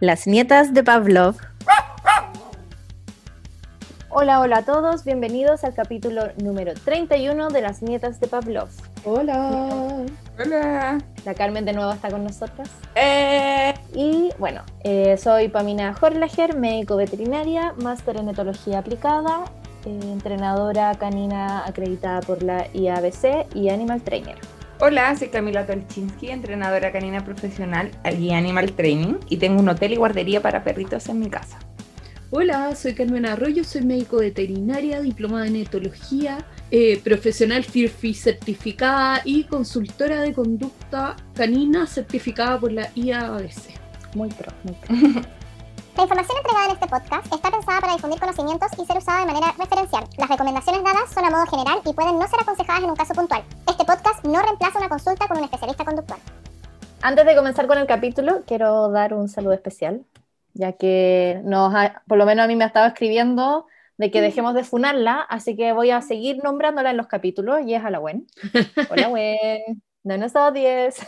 Las nietas de Pavlov. Hola, hola a todos, bienvenidos al capítulo número 31 de Las nietas de Pavlov. Hola. Hola. La Carmen de nuevo está con nosotras. Eh. Y bueno, eh, soy Pamina Horlager, médico veterinaria, máster en etología aplicada, eh, entrenadora canina acreditada por la IABC y Animal Trainer. Hola, soy Camila Tolchinsky, entrenadora canina profesional y Animal Training y tengo un hotel y guardería para perritos en mi casa. Hola, soy Carmen Arroyo, soy médico veterinaria, diplomada en etología, eh, profesional FIRFI certificada y consultora de conducta canina certificada por la IABC. Muy pro, muy pro. La información entregada en este podcast está pensada para difundir conocimientos y ser usada de manera referencial. Las recomendaciones dadas son a modo general y pueden no ser aconsejadas en un caso puntual. Este podcast no reemplaza una consulta con un especialista conductual. Antes de comenzar con el capítulo, quiero dar un saludo especial, ya que nos ha- por lo menos a mí me ha estado escribiendo de que dejemos de funarla, así que voy a seguir nombrándola en los capítulos y es a la Gwen. Hola Gwen, no nos odies.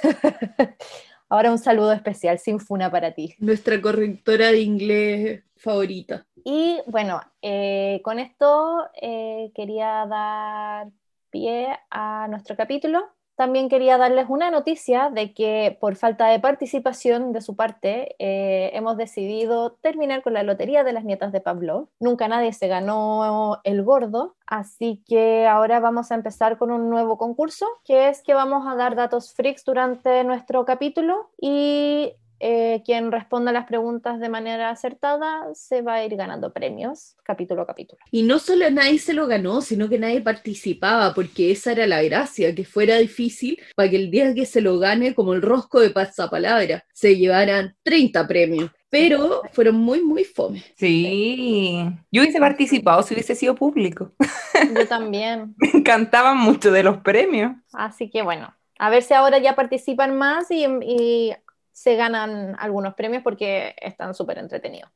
Ahora un saludo especial sin funa para ti. Nuestra correctora de inglés favorita. Y bueno, eh, con esto eh, quería dar pie a nuestro capítulo. También quería darles una noticia de que por falta de participación de su parte eh, hemos decidido terminar con la lotería de las nietas de Pablo. Nunca nadie se ganó el gordo, así que ahora vamos a empezar con un nuevo concurso, que es que vamos a dar datos freaks durante nuestro capítulo y eh, quien responda las preguntas de manera acertada se va a ir ganando premios capítulo a capítulo. Y no solo nadie se lo ganó, sino que nadie participaba, porque esa era la gracia, que fuera difícil para que el día que se lo gane, como el rosco de pasapalabra, se llevaran 30 premios. Pero fueron muy, muy fome. Sí, yo hubiese participado si hubiese sido público. Yo también. Me encantaban mucho de los premios. Así que bueno, a ver si ahora ya participan más y, y se ganan algunos premios porque están súper entretenidos.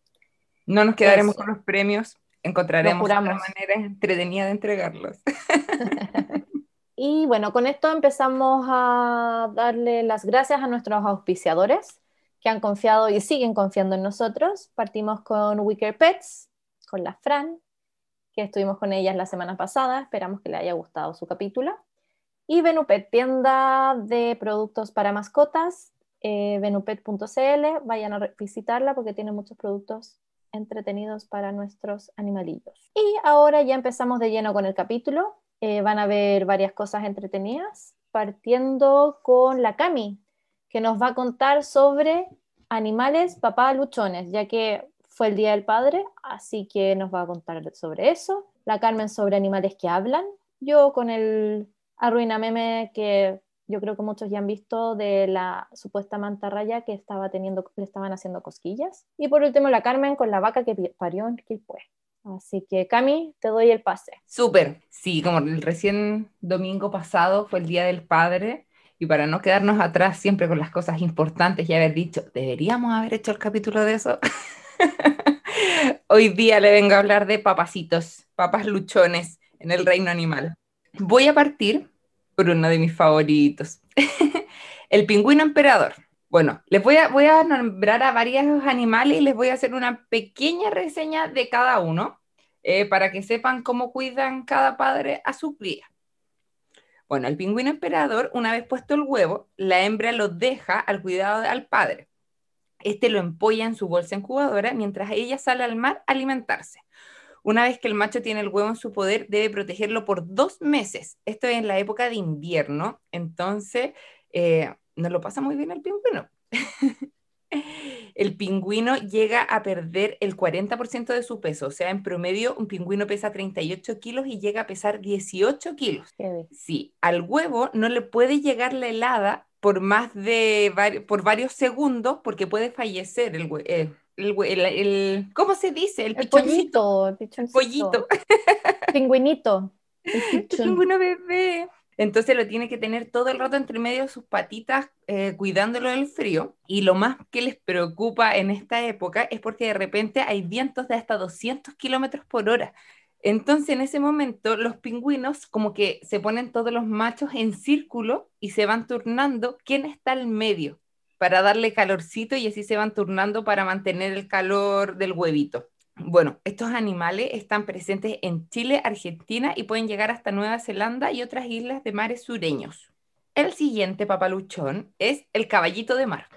No nos quedaremos Eso. con los premios, encontraremos juramos. manera entretenida de entregarlos. Y bueno, con esto empezamos a darle las gracias a nuestros auspiciadores que han confiado y siguen confiando en nosotros. Partimos con Wicker Pets, con la Fran, que estuvimos con ellas la semana pasada. Esperamos que le haya gustado su capítulo. Y Venupet, tienda de productos para mascotas, eh, venupet.cl. Vayan a visitarla porque tiene muchos productos entretenidos para nuestros animalillos. Y ahora ya empezamos de lleno con el capítulo. Eh, van a ver varias cosas entretenidas, partiendo con la Cami, que nos va a contar sobre animales papá luchones, ya que fue el Día del Padre, así que nos va a contar sobre eso. La Carmen sobre animales que hablan. Yo con el arruina meme que yo creo que muchos ya han visto de la supuesta mantarraya que estaba teniendo, le estaban haciendo cosquillas. Y por último la Carmen con la vaca que parió en Quilpué. Así que Cami, te doy el pase. Súper, sí, como el recién domingo pasado fue el Día del Padre y para no quedarnos atrás siempre con las cosas importantes y haber dicho, deberíamos haber hecho el capítulo de eso. Hoy día le vengo a hablar de papacitos, papas luchones en el reino animal. Voy a partir por uno de mis favoritos, el pingüino emperador. Bueno, les voy a, voy a nombrar a varios animales y les voy a hacer una pequeña reseña de cada uno eh, para que sepan cómo cuidan cada padre a su cría. Bueno, el pingüino emperador, una vez puesto el huevo, la hembra lo deja al cuidado del padre. Este lo empolla en su bolsa incubadora mientras ella sale al mar a alimentarse. Una vez que el macho tiene el huevo en su poder, debe protegerlo por dos meses. Esto es en la época de invierno, entonces eh, no lo pasa muy bien el pingüino. el pingüino llega a perder el 40% de su peso, o sea, en promedio un pingüino pesa 38 kilos y llega a pesar 18 kilos. Sí, al huevo no le puede llegar la helada por más de por varios segundos porque puede fallecer el, hue- eh, el, el- el- ¿cómo se dice? El, El pollito, pollito, Pingüinito. pingüino bebé. Entonces lo tiene que tener todo el rato entre medio de sus patitas, eh, cuidándolo del frío. Y lo más que les preocupa en esta época es porque de repente hay vientos de hasta 200 kilómetros por hora. Entonces en ese momento los pingüinos como que se ponen todos los machos en círculo y se van turnando quién está al medio. Para darle calorcito y así se van turnando para mantener el calor del huevito. Bueno, estos animales están presentes en Chile, Argentina y pueden llegar hasta Nueva Zelanda y otras islas de mares sureños. El siguiente papaluchón es el caballito de mar.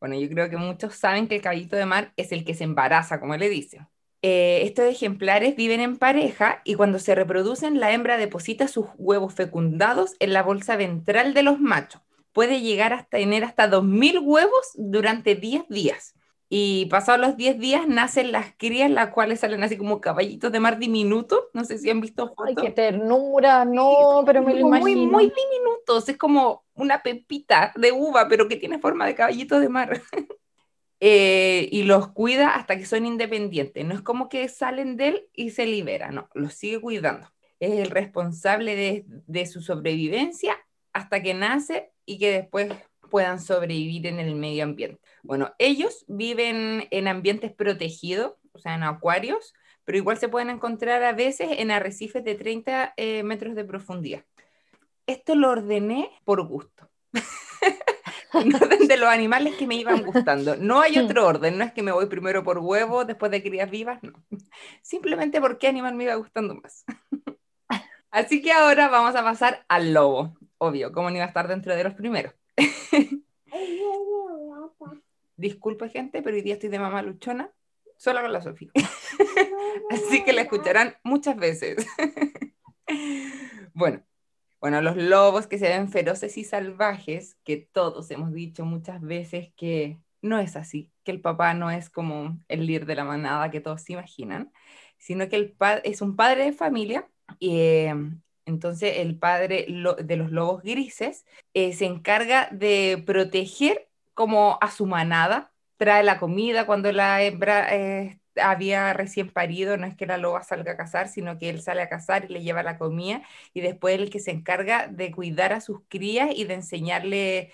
Bueno, yo creo que muchos saben que el caballito de mar es el que se embaraza, como le dicen. Eh, estos ejemplares viven en pareja y cuando se reproducen, la hembra deposita sus huevos fecundados en la bolsa ventral de los machos. Puede llegar hasta tener hasta 2.000 huevos durante 10 días. Y pasados los 10 días nacen las crías, las cuales salen así como caballitos de mar diminutos. No sé si han visto fotos. Ay, qué ternura, no, pero me lo imagino. Muy, muy diminutos. Es como una pepita de uva, pero que tiene forma de caballito de mar. Eh, y los cuida hasta que son independientes. No es como que salen de él y se liberan, no, los sigue cuidando. Es el responsable de, de su sobrevivencia hasta que nace y que después puedan sobrevivir en el medio ambiente. Bueno, ellos viven en ambientes protegidos, o sea, en acuarios, pero igual se pueden encontrar a veces en arrecifes de 30 eh, metros de profundidad. Esto lo ordené por gusto. en orden de los animales que me iban gustando. No hay otro orden, no es que me voy primero por huevos, después de crías vivas, no. Simplemente por qué animal me iba gustando más. Así que ahora vamos a pasar al lobo. Obvio, como no iba a estar dentro de los primeros. Disculpe, gente, pero hoy día estoy de mamá luchona, solo con la Sofía. Así que la escucharán muchas veces. bueno, bueno, los lobos que se ven feroces y salvajes, que todos hemos dicho muchas veces que no es así, que el papá no es como el líder de la manada que todos se imaginan, sino que el es un padre de familia y eh, entonces el padre de los lobos grises eh, se encarga de proteger como a su manada, trae la comida cuando la hembra eh, había recién parido, no es que la loba salga a cazar, sino que él sale a cazar y le lleva la comida y después el que se encarga de cuidar a sus crías y de enseñarle,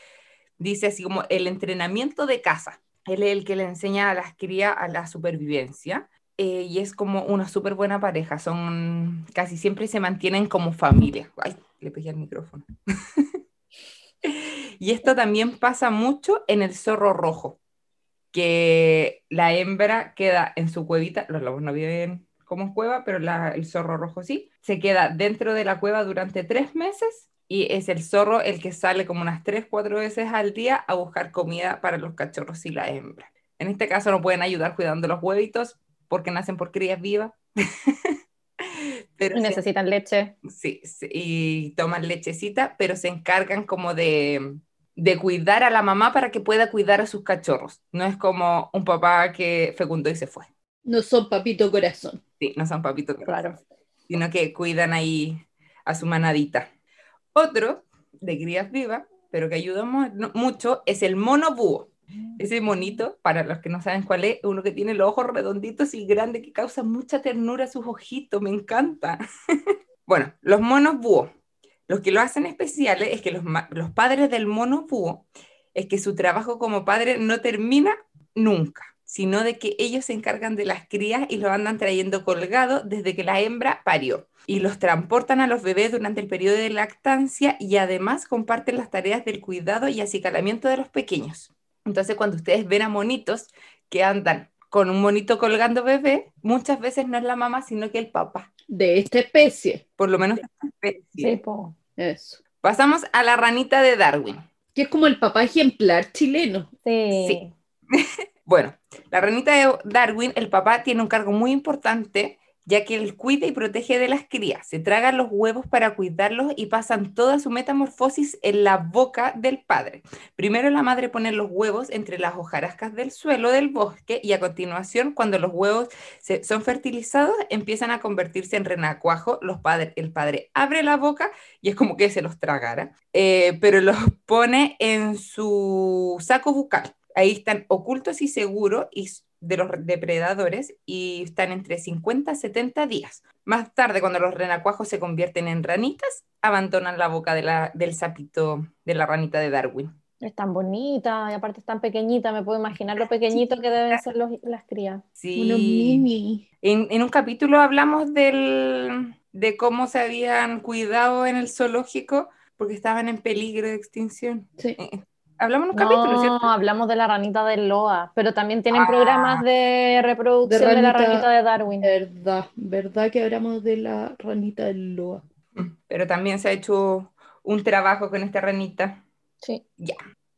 dice así como el entrenamiento de caza. Él es el que le enseña a las crías a la supervivencia eh, y es como una súper buena pareja, son casi siempre se mantienen como familia. Ay, le pegué al micrófono. y esto también pasa mucho en el zorro rojo, que la hembra queda en su cuevita, los lobos no viven como cueva, pero el zorro rojo sí, se queda dentro de la cueva durante tres meses y es el zorro el que sale como unas tres, cuatro veces al día a buscar comida para los cachorros y la hembra. En este caso no pueden ayudar cuidando los huevitos porque nacen por crías vivas. pero Y se- necesitan leche. Sí, sí, y toman lechecita, pero se encargan como de, de cuidar a la mamá para que pueda cuidar a sus cachorros. No es como un papá que fecundó y se fue. No son papito corazón. Sí, no son papitos, Claro. sino que cuidan ahí a su manadita. Otro de crías vivas, pero que ayuda mucho, es el mono búho. Ese monito, para los que no saben cuál es, uno que tiene los ojos redonditos y grandes que causa mucha ternura a sus ojitos, me encanta. bueno, los monos búho. Lo que lo hacen especiales es que los, los padres del mono búho, es que su trabajo como padre no termina nunca, sino de que ellos se encargan de las crías y los andan trayendo colgados desde que la hembra parió. Y los transportan a los bebés durante el periodo de lactancia y además comparten las tareas del cuidado y acicalamiento de los pequeños. Entonces, cuando ustedes ven a monitos que andan con un monito colgando bebé, muchas veces no es la mamá, sino que el papá. De esta especie. Por lo menos esta especie. Sí. Eso. Pasamos a la ranita de Darwin. Que es como el papá ejemplar chileno. Sí. Sí. Bueno, la ranita de Darwin, el papá tiene un cargo muy importante, ya que él cuida y protege de las crías. Se tragan los huevos para cuidarlos y pasan toda su metamorfosis en la boca del padre. Primero la madre pone los huevos entre las hojarascas del suelo del bosque y a continuación, cuando los huevos se- son fertilizados, empiezan a convertirse en renacuajo. Los padres, el padre abre la boca y es como que se los tragara, eh, pero los pone en su saco bucal. Ahí están ocultos y seguros y de los depredadores y están entre 50 a 70 días. Más tarde, cuando los renacuajos se convierten en ranitas, abandonan la boca de la- del sapito de la ranita de Darwin. Es tan bonita y aparte es tan pequeñita. Me puedo imaginar lo pequeñito que deben ser los- las crías. Sí. Unos mini. En, en un capítulo hablamos del, de cómo se habían cuidado en el zoológico porque estaban en peligro de extinción. Sí. Hablamos en un capítulo, No, ¿cierto? hablamos de la ranita del Loa, pero también tienen Ah. programas de reproducción de, la ranita. de Darwin. Verdad, verdad que hablamos de la ranita del Loa. Pero también se ha hecho un trabajo con esta ranita. Sí.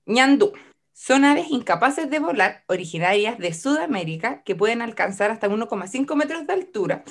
ñandú. Son aves incapaces de volar, originarias de Sudamérica, que pueden alcanzar hasta 1,5 metros de altura.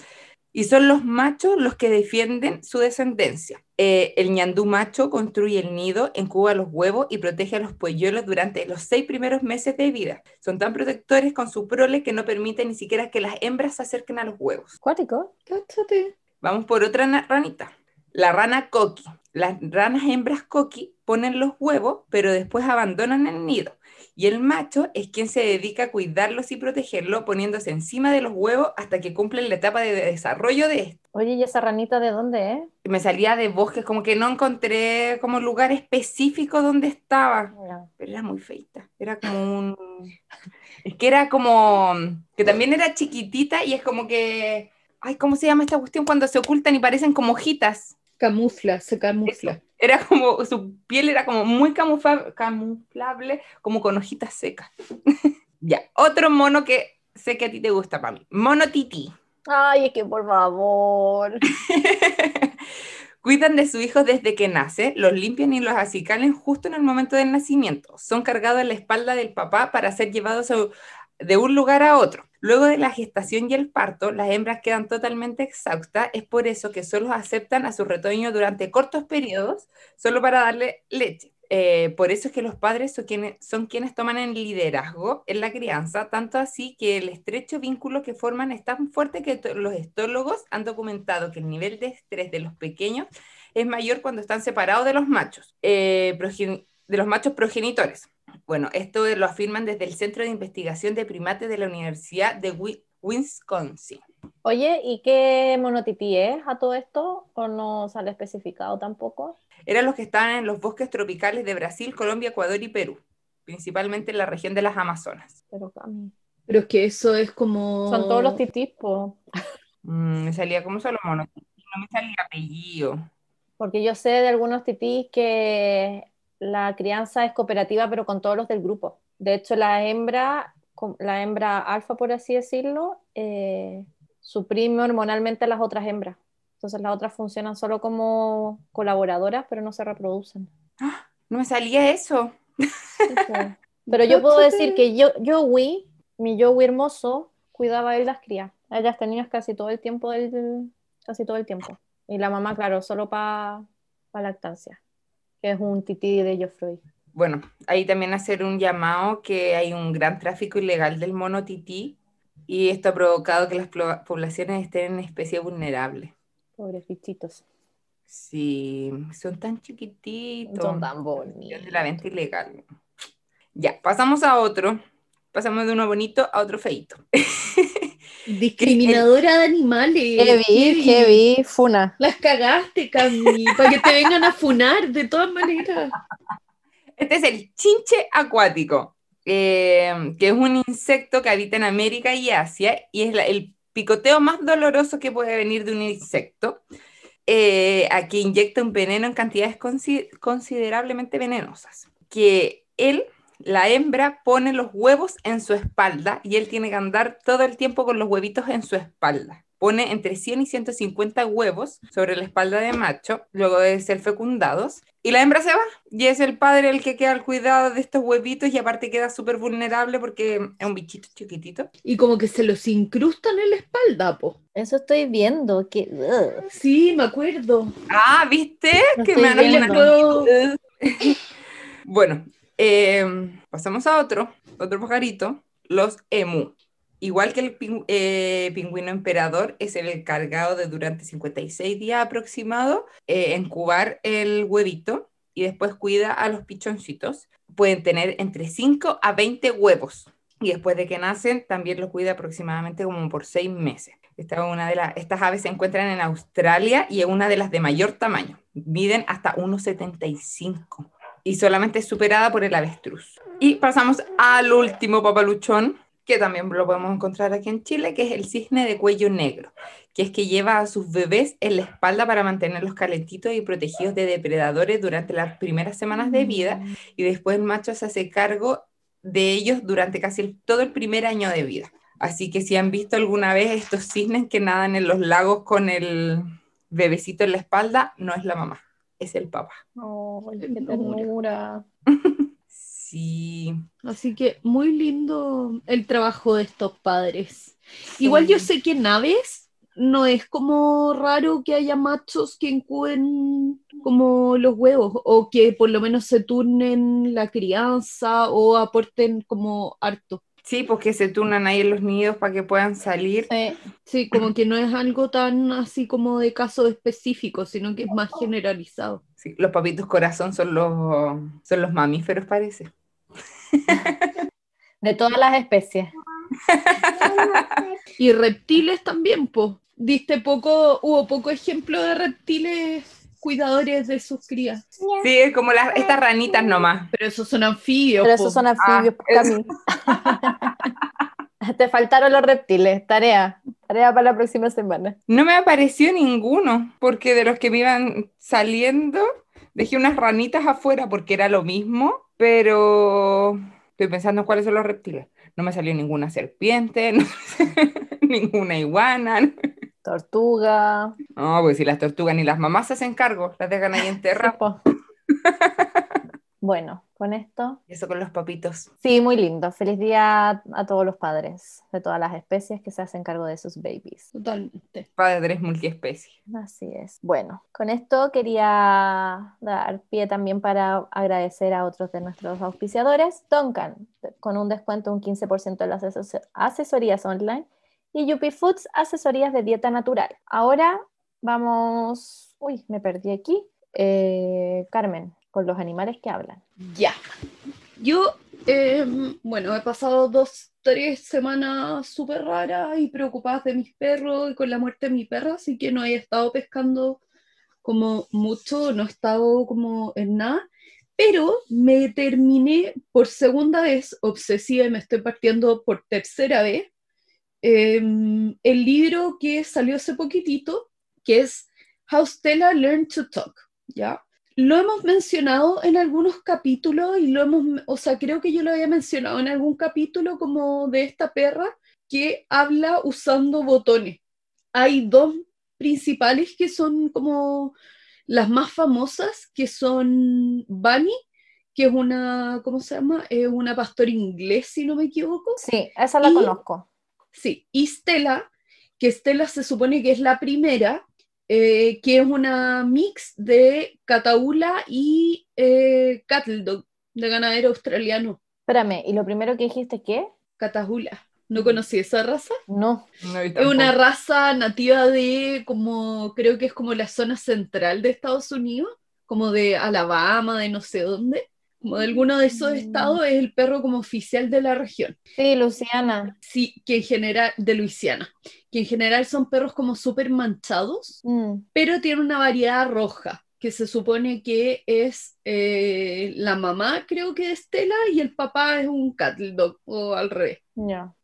Y son los machos los que defienden su descendencia. Eh, el ñandú macho construye el nido, incuba los huevos y protege a los polluelos durante los seis primeros meses de vida. Son tan protectores con su prole que no permiten ni siquiera que las hembras se acerquen a los huevos. Cuático. Cáchate. Vamos por otra ranita. La rana coqui. Las ranas hembras coqui ponen los huevos, pero después abandonan el nido. Y el macho es quien se dedica a cuidarlos y protegerlos, poniéndose encima de los huevos hasta que cumplen la etapa de desarrollo de estos. Oye, ¿y esa ranita de dónde es? Me salía de bosques, como que no encontré como lugar específico donde estaba, No. pero era muy feita. Era como un... Es que era como... que también era chiquitita y es como que... Ay, ¿cómo se llama esta cuestión cuando se ocultan y parecen como hojitas? Camufla, se Eso. camufla. Era como, su piel era como muy camufla- camuflable, como con hojitas secas. ya, otro mono que sé que a ti te gusta, Pami. Mono tití. Ay, es que por favor. Cuidan de sus hijos desde que nace, los limpian y los acicalen justo en el momento del nacimiento. Son cargados en la espalda del papá para ser llevados de un lugar a otro. Luego de la gestación y el parto, las hembras quedan totalmente exhaustas. Es por eso que solo aceptan a su retoño durante cortos periodos, solo para darle leche. Eh, por eso es que los padres son quienes, toman el liderazgo en la crianza, tanto así que el estrecho vínculo que forman es tan fuerte que los estólogos han documentado que el nivel de estrés de los pequeños es mayor cuando están separados de los machos, eh, de los machos progenitores. Bueno, esto lo afirman desde el Centro de Investigación de Primates de la Universidad de Wi- Wisconsin. Oye, ¿y qué monotití es a todo esto? ¿O no sale especificado tampoco? Eran los que estaban en los bosques tropicales de Brasil, Colombia, Ecuador y Perú, principalmente en la región de las Amazonas. Pero Cami, Pero es que eso es como. son todos los titís, po. Mm, me salía como solo mono, no me salía apellido. Porque yo sé de algunos titís que la crianza es cooperativa, pero con todos los del grupo. De hecho, la hembra, la hembra alfa, por así decirlo, eh, suprime hormonalmente a las otras hembras. Entonces las otras funcionan solo como colaboradoras, pero no se reproducen. No me salía eso. Sí. Pero yo puedo decir que yo, Joey, mi Joey hermoso, cuidaba a él las crías. A ellas tenían casi todo el tiempo del, casi todo el tiempo. Y la mamá, claro, solo para lactancia, que es un tití de Geoffroy. Bueno, ahí también hacer un llamado que hay un gran tráfico ilegal del mono tití y esto ha provocado que las poblaciones estén en especie vulnerable. Pobres bichitos. Sí, son tan chiquititos. Son tan de bonitos. la venta ilegal. Ya, pasamos a otro. Pasamos de uno bonito a otro feito. Discriminadora de animales. Heavy, heavy, funa. Las cagaste, Cami, para que te vengan a funar de todas maneras. Este es el chinche acuático, eh, que es un insecto que habita en América y Asia y es la- el picoteo más doloroso que puede venir de un insecto, eh, a que inyecta un veneno en cantidades consi- considerablemente venenosas. Que él, la hembra, pone los huevos en su espalda y él tiene que andar todo el tiempo con los huevitos en su espalda. Pone entre 100 y 150 huevos sobre la espalda de macho, luego de ser fecundados, y la hembra se va, y es el padre el que queda al cuidado de estos huevitos, y aparte queda súper vulnerable porque es un bichito chiquitito. Y como que se los incrustan en la espalda, po. Eso estoy viendo. Que, ugh. Sí, me acuerdo. Ah, ¿viste? Lo que me han hablado. Bueno, eh, pasamos a otro, otro pajarito, los emu. Igual que el eh, pingüino emperador, es el encargado de durante 56 días aproximado eh, incubar el huevito y después cuida a los pichoncitos. Pueden tener entre 5 a 20 huevos y después de que nacen también los cuida aproximadamente como por 6 meses. Esta es una de las, estas aves se encuentran en Australia y es una de las de mayor tamaño. Miden hasta 1,75 y solamente es superada por el avestruz. Y pasamos al último papaluchón, que también lo podemos encontrar aquí en Chile, que es el cisne de cuello negro, que es que lleva a sus bebés en la espalda para mantenerlos calentitos y protegidos de depredadores durante las primeras semanas de vida y después el macho se hace cargo de ellos durante casi el- todo el primer año de vida. Así que si han visto alguna vez estos cisnes que nadan en los lagos con el bebecito en la espalda, no es la mamá, es el papá. Ay, qué Ternura. Sí, Así que muy lindo el trabajo de estos padres. Igual yo sé que en aves no es como raro que haya machos que incuben como los huevos o que por lo menos se turnen la crianza o aporten como harto. sí, porque se turnan ahí en los nidos para que puedan salir. Sí. Sí, como que no es algo tan así como de caso específico, sino que es más generalizado. Sí, los papitos corazón son los, son los mamíferos, parece. De todas las especies. Y reptiles también, pues. Diste poco, hubo poco ejemplo de reptiles cuidadores de sus crías. Sí, es como las, estas ranitas nomás. Pero esos son anfibios. Pero po. esos son anfibios, Ah, Cami. Te faltaron los reptiles. Tarea. Tarea para la próxima semana. No me apareció ninguno, porque de los que me iban saliendo, dejé unas ranitas afuera porque era lo mismo, pero estoy pensando en cuáles son los reptiles. No me salió ninguna serpiente, no- ninguna iguana. Tortuga. No, pues si las tortugas ni las mamás se hacen cargo, las dejan ahí enterradas. Bueno, con esto. Eso con los papitos. Sí, muy lindo. Feliz día a todos los padres de todas las especies que se hacen cargo de sus babies. Totalmente. Padres multiespecie. Así es. Bueno, con esto quería dar pie también para agradecer a otros de nuestros auspiciadores. Duncan, con un descuento un 15% en las ases- asesorías online. Y Yupi Foods, asesorías de dieta natural. Ahora vamos... Uy, me perdí aquí. Eh, Carmen, con los animales que hablan. Ya. Yo, eh, bueno, he pasado dos, tres semanas súper raras y preocupadas de mis perros y con la muerte de mi perra, así que no he estado pescando como mucho, no he estado como en nada, pero me terminé por segunda vez, obsesiva y me estoy partiendo por tercera vez, eh, el libro que salió hace poquitito, que es How Stella Learned to Talk, ¿ya? Lo hemos mencionado en algunos capítulos y lo hemos, o sea, creo que yo lo había mencionado en algún capítulo como de esta perra que habla usando botones. Hay dos principales que son como las más famosas, que son Bunny, que es una, ¿cómo se llama? Es una pastora inglés, si no me equivoco. Sí, esa la Y- conozco. Sí, y Stella, que Stella se supone que es la primera, eh, que es una mix de Cataula y eh, Cattle Dog, de ganadero australiano. Espérame, ¿y lo primero que dijiste qué? Cataula. ¿No conocí esa raza? No. No, Es una raza nativa de como, creo que es como la zona central de Estados Unidos, como de Alabama, de no sé dónde. Como de alguno de esos estados es el perro como oficial de la región. Sí, Luciana. Sí, que en general, de Luisiana, que en general son perros como súper manchados, Mm, pero tiene una variedad roja, que se supone que es eh, la mamá, creo que de Estela, y el papá es un cattle dog, o al revés.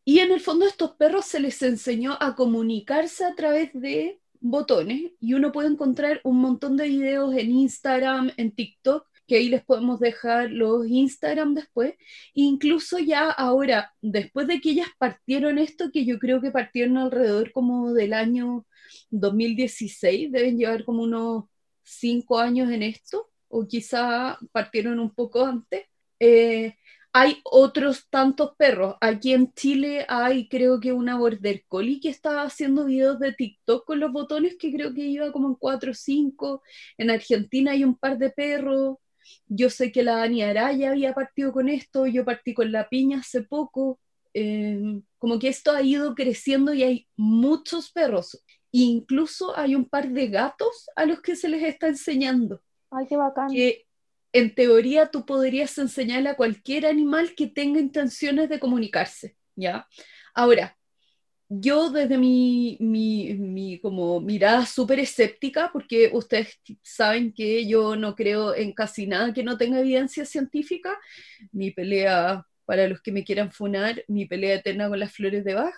Y en el fondo a estos perros se les enseñó a comunicarse a través de botones, y uno puede encontrar un montón de videos en Instagram, en TikTok, que ahí les podemos dejar los Instagram después. Incluso ya ahora, después de que ellas partieron esto, que yo creo que partieron alrededor como del año 2016, deben llevar como unos cinco años en esto, o quizá partieron un poco antes. eh, hay otros tantos perros. Aquí en Chile hay creo que una Border Collie que estaba haciendo videos de TikTok con los botones que creo que iba como en 4 o 5. En Argentina hay un par de perros. Yo sé que la Dani Araya había partido con esto, yo partí con la piña hace poco. Eh, como que esto ha ido creciendo y hay muchos perros. Incluso hay un par de gatos a los que se les está enseñando Ay, qué bacán. que en teoría tú podrías enseñarle a cualquier animal que tenga intenciones de comunicarse, ¿ya? Ahora, yo desde mi, mi, mi como mirada súper escéptica, porque ustedes saben que yo no creo en casi nada que no tenga evidencia científica, mi pelea, para los que me quieran funar, mi pelea eterna con las flores de Bach,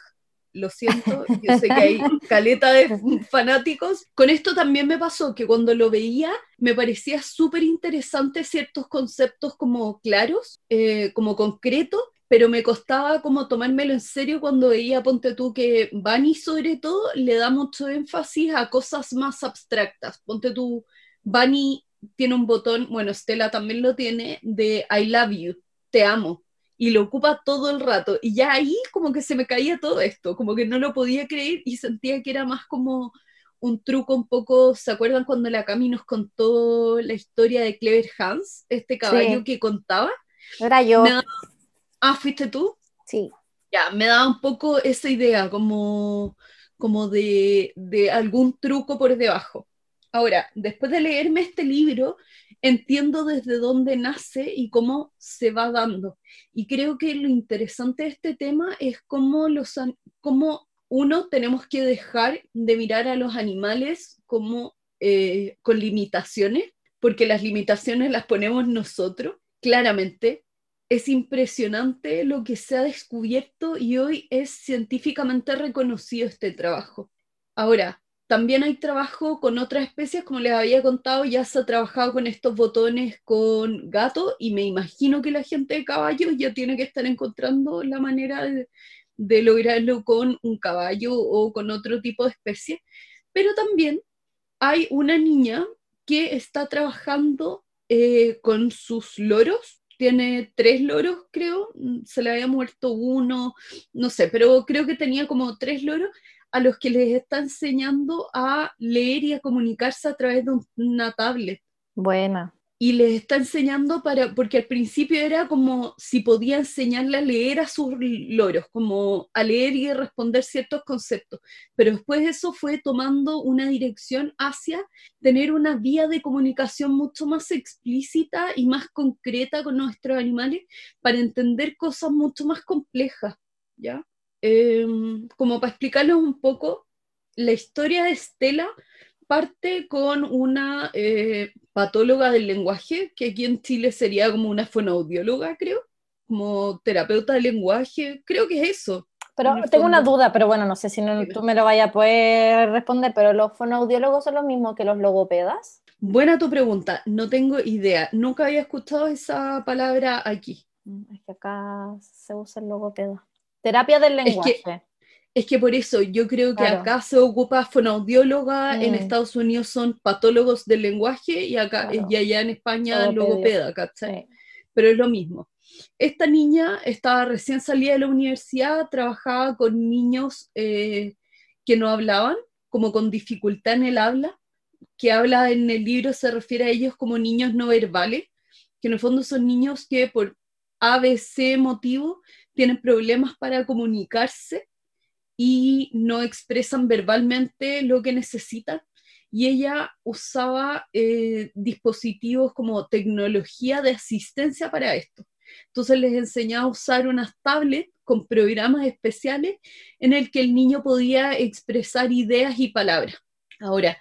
lo siento, yo sé que hay caleta de fanáticos. Con esto también me pasó que cuando lo veía me parecía súper interesante ciertos conceptos como claros, eh, como concretos, pero me costaba como tomármelo en serio cuando veía, ponte tú, que Bunny sobre todo le da mucho énfasis a cosas más abstractas. Ponte tú, Bunny tiene un botón, bueno, Stella también lo tiene, de I love you, te amo y lo ocupa todo el rato. Y ya ahí como que se me caía todo esto, como que no lo podía creer y sentía que era más como un truco un poco, ¿se acuerdan cuando la Cami nos contó la historia de Clever Hans, este caballo que contaba? Era yo. Ah, ¿fuiste tú? Sí. Ya, me da un poco esa idea, como, como de, de algún truco por debajo. Ahora, después de leerme este libro, entiendo desde dónde nace y cómo se va dando. Y creo que lo interesante de este tema es cómo, los, cómo uno tenemos que dejar de mirar a los animales como eh, con limitaciones, porque las limitaciones las ponemos nosotros, claramente. Es impresionante lo que se ha descubierto y hoy es científicamente reconocido este trabajo. Ahora, también hay trabajo con otras especies, como les había contado, ya se ha trabajado con estos botones con gato y me imagino que la gente de caballos ya tiene que estar encontrando la manera de, lograrlo con un caballo o con otro tipo de especie. Pero también hay una niña que está trabajando eh, con sus loros, tiene tres loros, creo, se le había muerto uno, no sé, pero creo que tenía como tres loros a los que les está enseñando a leer y a comunicarse a través de una tablet. Buena. Y les está enseñando para, porque al principio era como si podía enseñarle a leer a sus loros, como a leer y responder ciertos conceptos. Pero después eso fue tomando una dirección hacia tener una vía de comunicación mucho más explícita y más concreta con nuestros animales para entender cosas mucho más complejas, ¿ya? Em, como para explicarles un poco, la historia de Estela parte con una eh, patóloga del lenguaje, que aquí en Chile sería como una fonoaudióloga, creo, como terapeuta del lenguaje, creo que es eso. Pero tengo una duda, pero bueno, no sé si no, tú me lo vayas a poder responder, pero ¿los fonoaudiólogos son los mismos que los logopedas? Buena tu pregunta, no tengo idea, nunca había escuchado esa palabra aquí. Mm, es que acá se usa el logopeda. Terapia del lenguaje. Es que, por eso yo creo que acá se ocupa fonoaudióloga, en mm. Estados Unidos son patólogos del lenguaje y acá y allá en España logopeda, ¿cachai? Pero es lo mismo. Esta niña estaba recién salida de la universidad, trabajaba con niños eh, que no hablaban, como con dificultad en el habla, que habla en el libro se refiere a ellos como niños no verbales, que en el fondo son niños que por ABC motivo tienen problemas para comunicarse y no expresan verbalmente lo que necesitan. Y ella usaba eh, dispositivos como tecnología de asistencia para esto. Entonces les enseñaba a usar unas tablets con programas especiales en el que el niño podía expresar ideas y palabras. Ahora,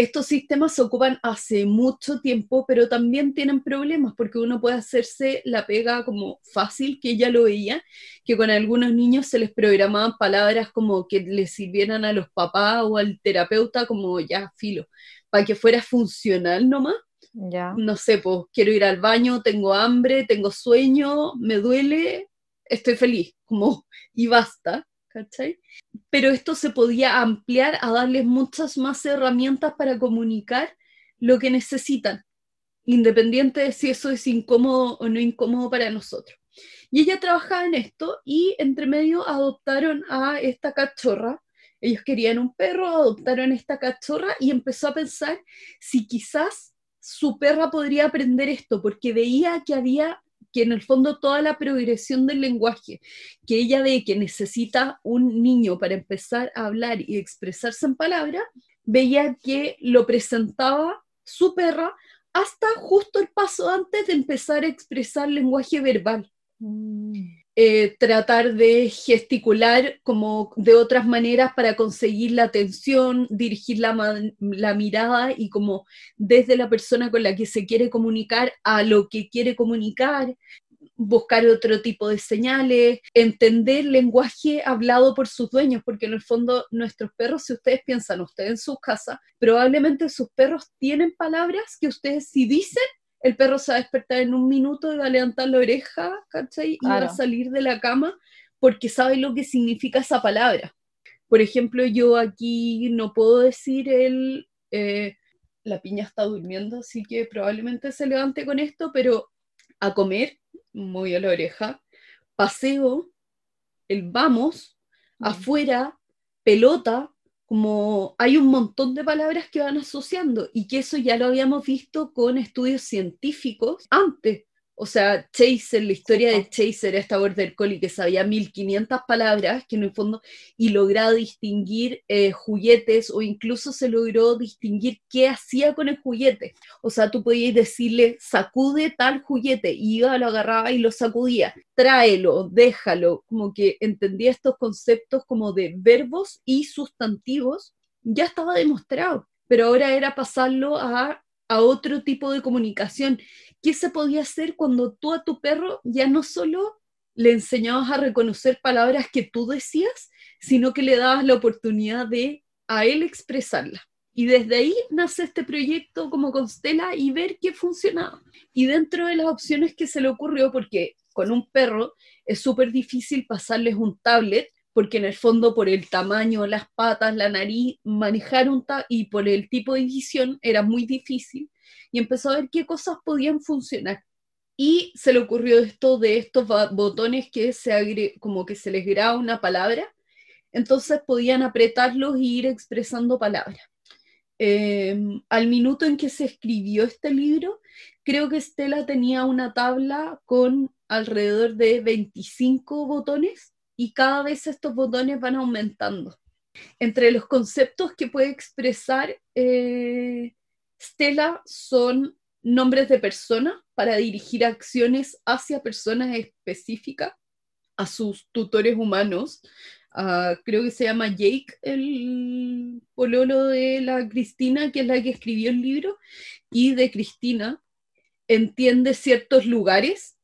estos sistemas se ocupan hace mucho tiempo, pero también tienen problemas porque uno puede hacerse la pega como fácil, que ella lo veía, que con algunos niños se les programaban palabras como que les sirvieran a los papás o al terapeuta como ya filo, para que fuera funcional nomás. Ya. No sé, pues quiero ir al baño, tengo hambre, tengo sueño, me duele, estoy feliz, como y basta. ¿cachai? Pero esto se podía ampliar a darles muchas más herramientas para comunicar lo que necesitan, independiente de si eso es incómodo o no incómodo para nosotros. Y ella trabajaba en esto y entre medio adoptaron a esta cachorra. Ellos querían un perro, adoptaron esta cachorra y empezó a pensar si quizás su perra podría aprender esto, porque veía que había que en el fondo toda la progresión del lenguaje que ella ve que necesita un niño para empezar a hablar y expresarse en palabras, veía que lo presentaba su perra hasta justo el paso antes de empezar a expresar lenguaje verbal. Mm. Eh, tratar de gesticular como de otras maneras para conseguir la atención, dirigir la, mirada y como desde la persona con la que se quiere comunicar a lo que quiere comunicar. buscar otro tipo de señales, entender lenguaje hablado por sus dueños, porque en el fondo nuestros perros, si ustedes piensan, ustedes en sus casas, probablemente sus perros tienen palabras que ustedes si dicen, el perro se va a despertar en un minuto y va a levantar la oreja, ¿cachai? Y va a salir de la cama porque sabe lo que significa esa palabra. Por ejemplo, yo aquí no puedo decir el... eh, la piña está durmiendo, así que probablemente se levante con esto, pero a comer, muy a la oreja, paseo, el vamos, afuera, pelota, como hay un montón de palabras que van asociando y que eso ya lo habíamos visto con estudios científicos antes. O sea, Chaser, la historia de Chaser, esta border collie que sabía 1500 palabras, que en el fondo, y lograba distinguir eh, juguetes o incluso se logró distinguir qué hacía con el juguete. O sea, tú podías decirle, sacude tal juguete, y iba, lo agarraba y lo sacudía, tráelo, déjalo, como que entendía estos conceptos como de verbos y sustantivos, ya estaba demostrado, pero ahora era pasarlo a, a otro tipo de comunicación. ¿Qué se podía hacer cuando tú a tu perro ya no solo le enseñabas a reconocer palabras que tú decías, sino que le dabas la oportunidad de a él expresarlas? Y desde ahí nace este proyecto como Constela y ver qué funcionaba. Y dentro de las opciones que se le ocurrió, porque con un perro es súper difícil pasarles un tablet, porque en el fondo por el tamaño, las patas, la nariz, manejar un y por el tipo de visión era muy difícil. Y empezó a ver qué cosas podían funcionar. Y se le ocurrió esto de estos botones que se agre como que se les graba una palabra, entonces podían apretarlos e ir expresando palabras. Eh, al minuto en que se escribió este libro, creo que Estela tenía una tabla con alrededor de 25 botones y cada vez estos botones van aumentando. Entre los conceptos que puede expresar eh, Stella son nombres de personas para dirigir acciones hacia personas específicas, a sus tutores humanos. Ah, creo que se llama Jake, el pololo de la Cristina, que es la que escribió el libro, y de Cristina entiende ciertos lugares,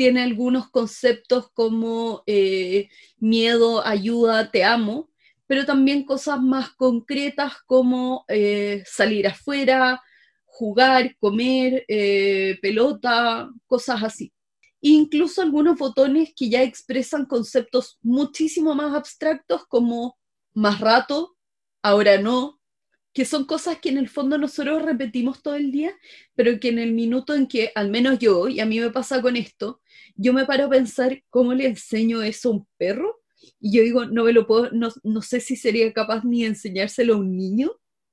tiene algunos conceptos como eh, miedo, ayuda, te amo, pero también cosas más concretas como eh, salir afuera, jugar, comer, eh, pelota, cosas así. Incluso algunos botones que ya expresan conceptos muchísimo más abstractos como más rato, ahora no, que son cosas que en el fondo nosotros repetimos todo el día, pero que en el minuto en que, al menos yo, y a mí me pasa con esto, yo me paro a pensar cómo le enseño eso a un perro, y yo digo, no me lo puedo, no, no sé si sería capaz ni de enseñárselo a un niño,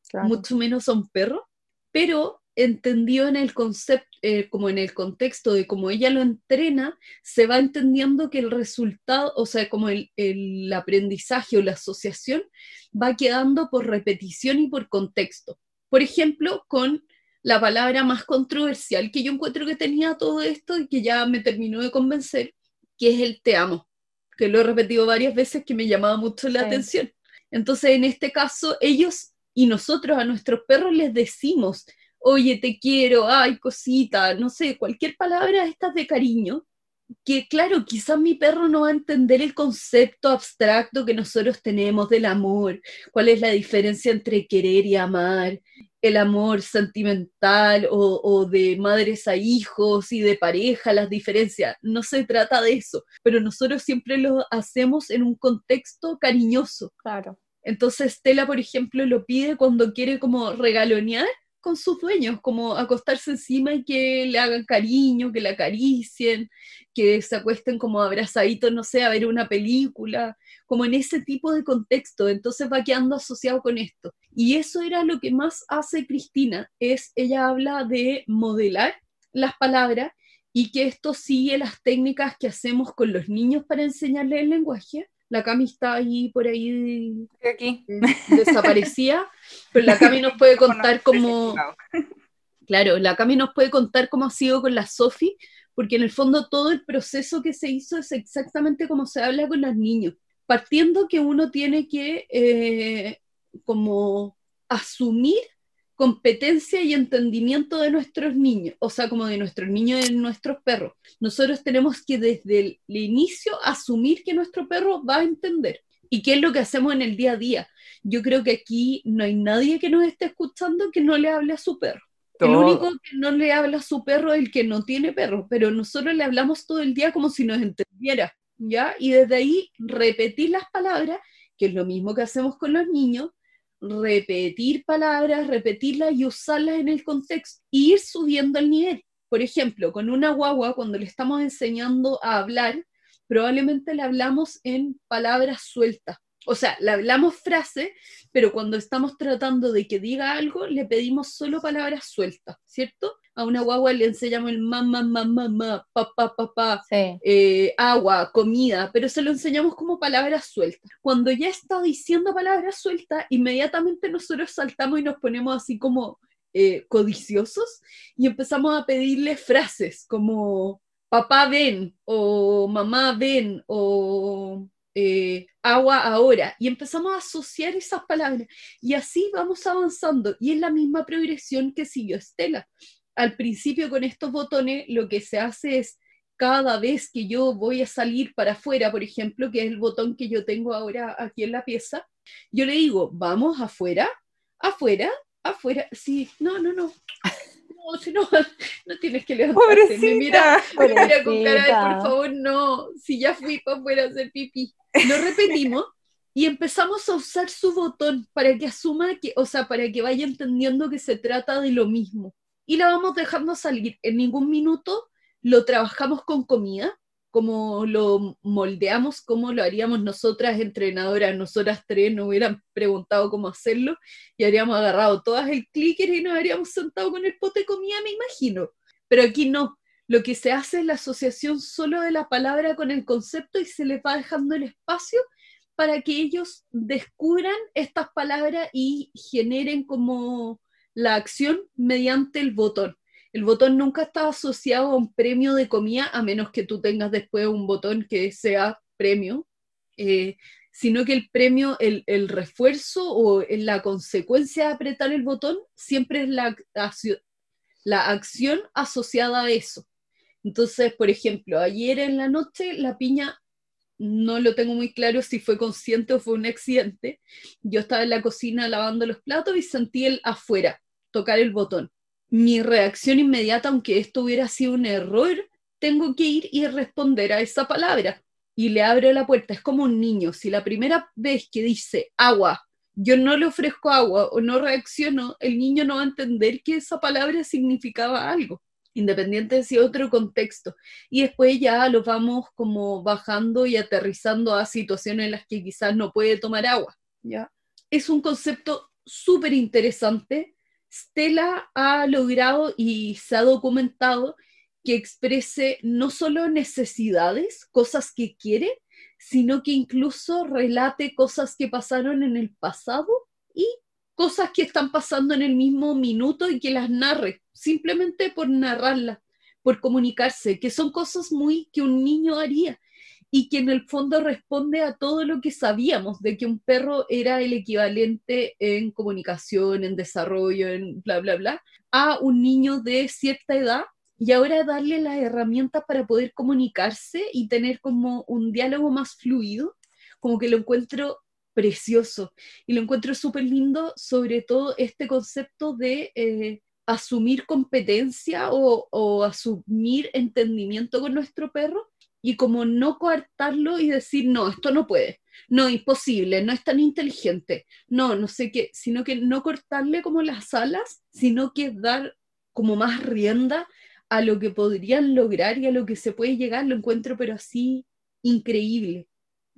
Claro. mucho menos a un perro, pero entendió en el concepto, eh, como en el contexto de cómo ella lo entrena, se va entendiendo que el resultado, o sea, como el, el aprendizaje o la asociación va quedando por repetición y por contexto. Por ejemplo, con la palabra más controversial que yo encuentro que tenía todo esto y que ya me terminó de convencer, que es el te amo, que lo he repetido varias veces que me llamaba mucho la Sí. atención. Entonces, en este caso, ellos y nosotros a nuestros perros les decimos, oye, te quiero, ay, cosita, no sé, cualquier palabra de estas de cariño, que claro, quizás mi perro no va a entender el concepto abstracto que nosotros tenemos del amor, cuál es la diferencia entre querer y amar, el amor sentimental o, o de madres a hijos y de pareja, las diferencias. No se trata de eso, pero nosotros siempre lo hacemos en un contexto cariñoso. Claro. Entonces Stella, por ejemplo, lo pide cuando quiere como regalonear con sus dueños, como acostarse encima y que le hagan cariño, que la acaricien, que se acuesten como abrazaditos, no sé, a ver una película, como en ese tipo de contexto. Entonces va quedando asociado con esto. Y eso era lo que más hace Cristina, es ella habla de modelar las palabras y que esto sigue las técnicas que hacemos con los niños para enseñarles el lenguaje. La Cami está ahí por ahí aquí. desaparecía, pero la Cami nos puede contar cómo, Claro. claro, la Cami nos puede contar cómo ha sido con la Sofi, porque en el fondo todo el proceso que se hizo es exactamente como se habla con los niños, partiendo que uno tiene que eh, como asumir competencia y entendimiento de nuestros niños, o sea, como de nuestros niños y de nuestros perros. Nosotros tenemos que desde el, inicio asumir que nuestro perro va a entender. ¿Y qué es lo que hacemos en el día a día? Yo creo que aquí no hay nadie que nos esté escuchando que no le hable a su perro. El único que no le habla a su perro es el que no tiene perro, pero nosotros le hablamos todo el día como si nos entendiera, ¿ya? Y desde ahí repetir las palabras, que es lo mismo que hacemos con los niños, repetir palabras, repetirlas y usarlas en el contexto, e ir subiendo el nivel. Por ejemplo, con una guagua, cuando le estamos enseñando a hablar, probablemente le hablamos en palabras sueltas. O sea, le hablamos frase, pero cuando estamos tratando de que diga algo, le pedimos solo palabras sueltas, ¿cierto? A una guagua le enseñamos el mamá, mamá, mamá, papá, papá, eh, agua, comida, pero se lo enseñamos como palabras sueltas. Cuando ya está diciendo palabras sueltas, inmediatamente nosotros saltamos y nos ponemos así como eh, codiciosos y empezamos a pedirle frases como papá ven o mamá ven o eh, agua ahora, y empezamos a asociar esas palabras, y así vamos avanzando, y es la misma progresión que siguió Estela. Al principio con estos botones lo que se hace es cada vez que yo voy a salir para afuera, por ejemplo, que es el botón que yo tengo ahora aquí en la pieza, yo le digo, vamos afuera, afuera, afuera, sí, no, no, no, no, si no, no tienes que levantarte. Me mira, me mira con cara de, por favor, no, si ya fui para afuera a hacer pipí. Lo repetimos y empezamos a usar su botón para que asuma que, o sea, para que vaya entendiendo que se trata de lo mismo. Y la vamos dejando salir. En ningún minuto lo trabajamos con comida, como lo moldeamos, como lo haríamos nosotras entrenadoras, nosotras tres nos hubieran preguntado cómo hacerlo y habríamos agarrado todas el clicker y nos habríamos sentado con el pote de comida, me imagino. Pero aquí no, lo que se hace es la asociación solo de la palabra con el concepto y se les va dejando el espacio para que ellos descubran estas palabras y generen como la acción mediante el botón. El botón nunca está asociado a un premio de comida, a menos que tú tengas después un botón que sea premio, eh, sino que el premio, el, el, refuerzo o la consecuencia de apretar el botón siempre es la, la acción asociada a eso. Entonces, por ejemplo, ayer en la noche la piña, no lo tengo muy claro si fue consciente o fue un accidente. Yo estaba en la cocina lavando los platos y sentí el afuera, tocar el botón. Mi reacción inmediata, aunque esto hubiera sido un error, tengo que ir y responder a esa palabra. Y le abro la puerta. Es como un niño. Si la primera vez que dice agua, yo no le ofrezco agua o no reacciono, el niño no va a entender que esa palabra significaba algo independiente de si otro contexto. Y después ya lo vamos como bajando y aterrizando a situaciones en las que quizás no puede tomar agua. ¿ya? Es un concepto súper interesante. Stella ha logrado y se ha documentado que exprese no solo necesidades, cosas que quiere, sino que incluso relate cosas que pasaron en el pasado y cosas que están pasando en el mismo minuto y que las narre, simplemente por narrarlas, por comunicarse, que son cosas muy que un niño haría y que en el fondo responde a todo lo que sabíamos de que un perro era el equivalente en comunicación, en desarrollo, en bla, bla, bla, a un niño de cierta edad y ahora darle las herramientas para poder comunicarse y tener como un diálogo más fluido, como que lo encuentro precioso y lo encuentro súper lindo, sobre todo este concepto de eh, asumir competencia o, asumir entendimiento con nuestro perro y como no coartarlo y decir, no, esto no puede, no, imposible, no es tan inteligente, no, no sé qué, sino que no cortarle como las alas, sino que dar como más rienda a lo que podrían lograr y a lo que se puede llegar, lo encuentro pero así increíble.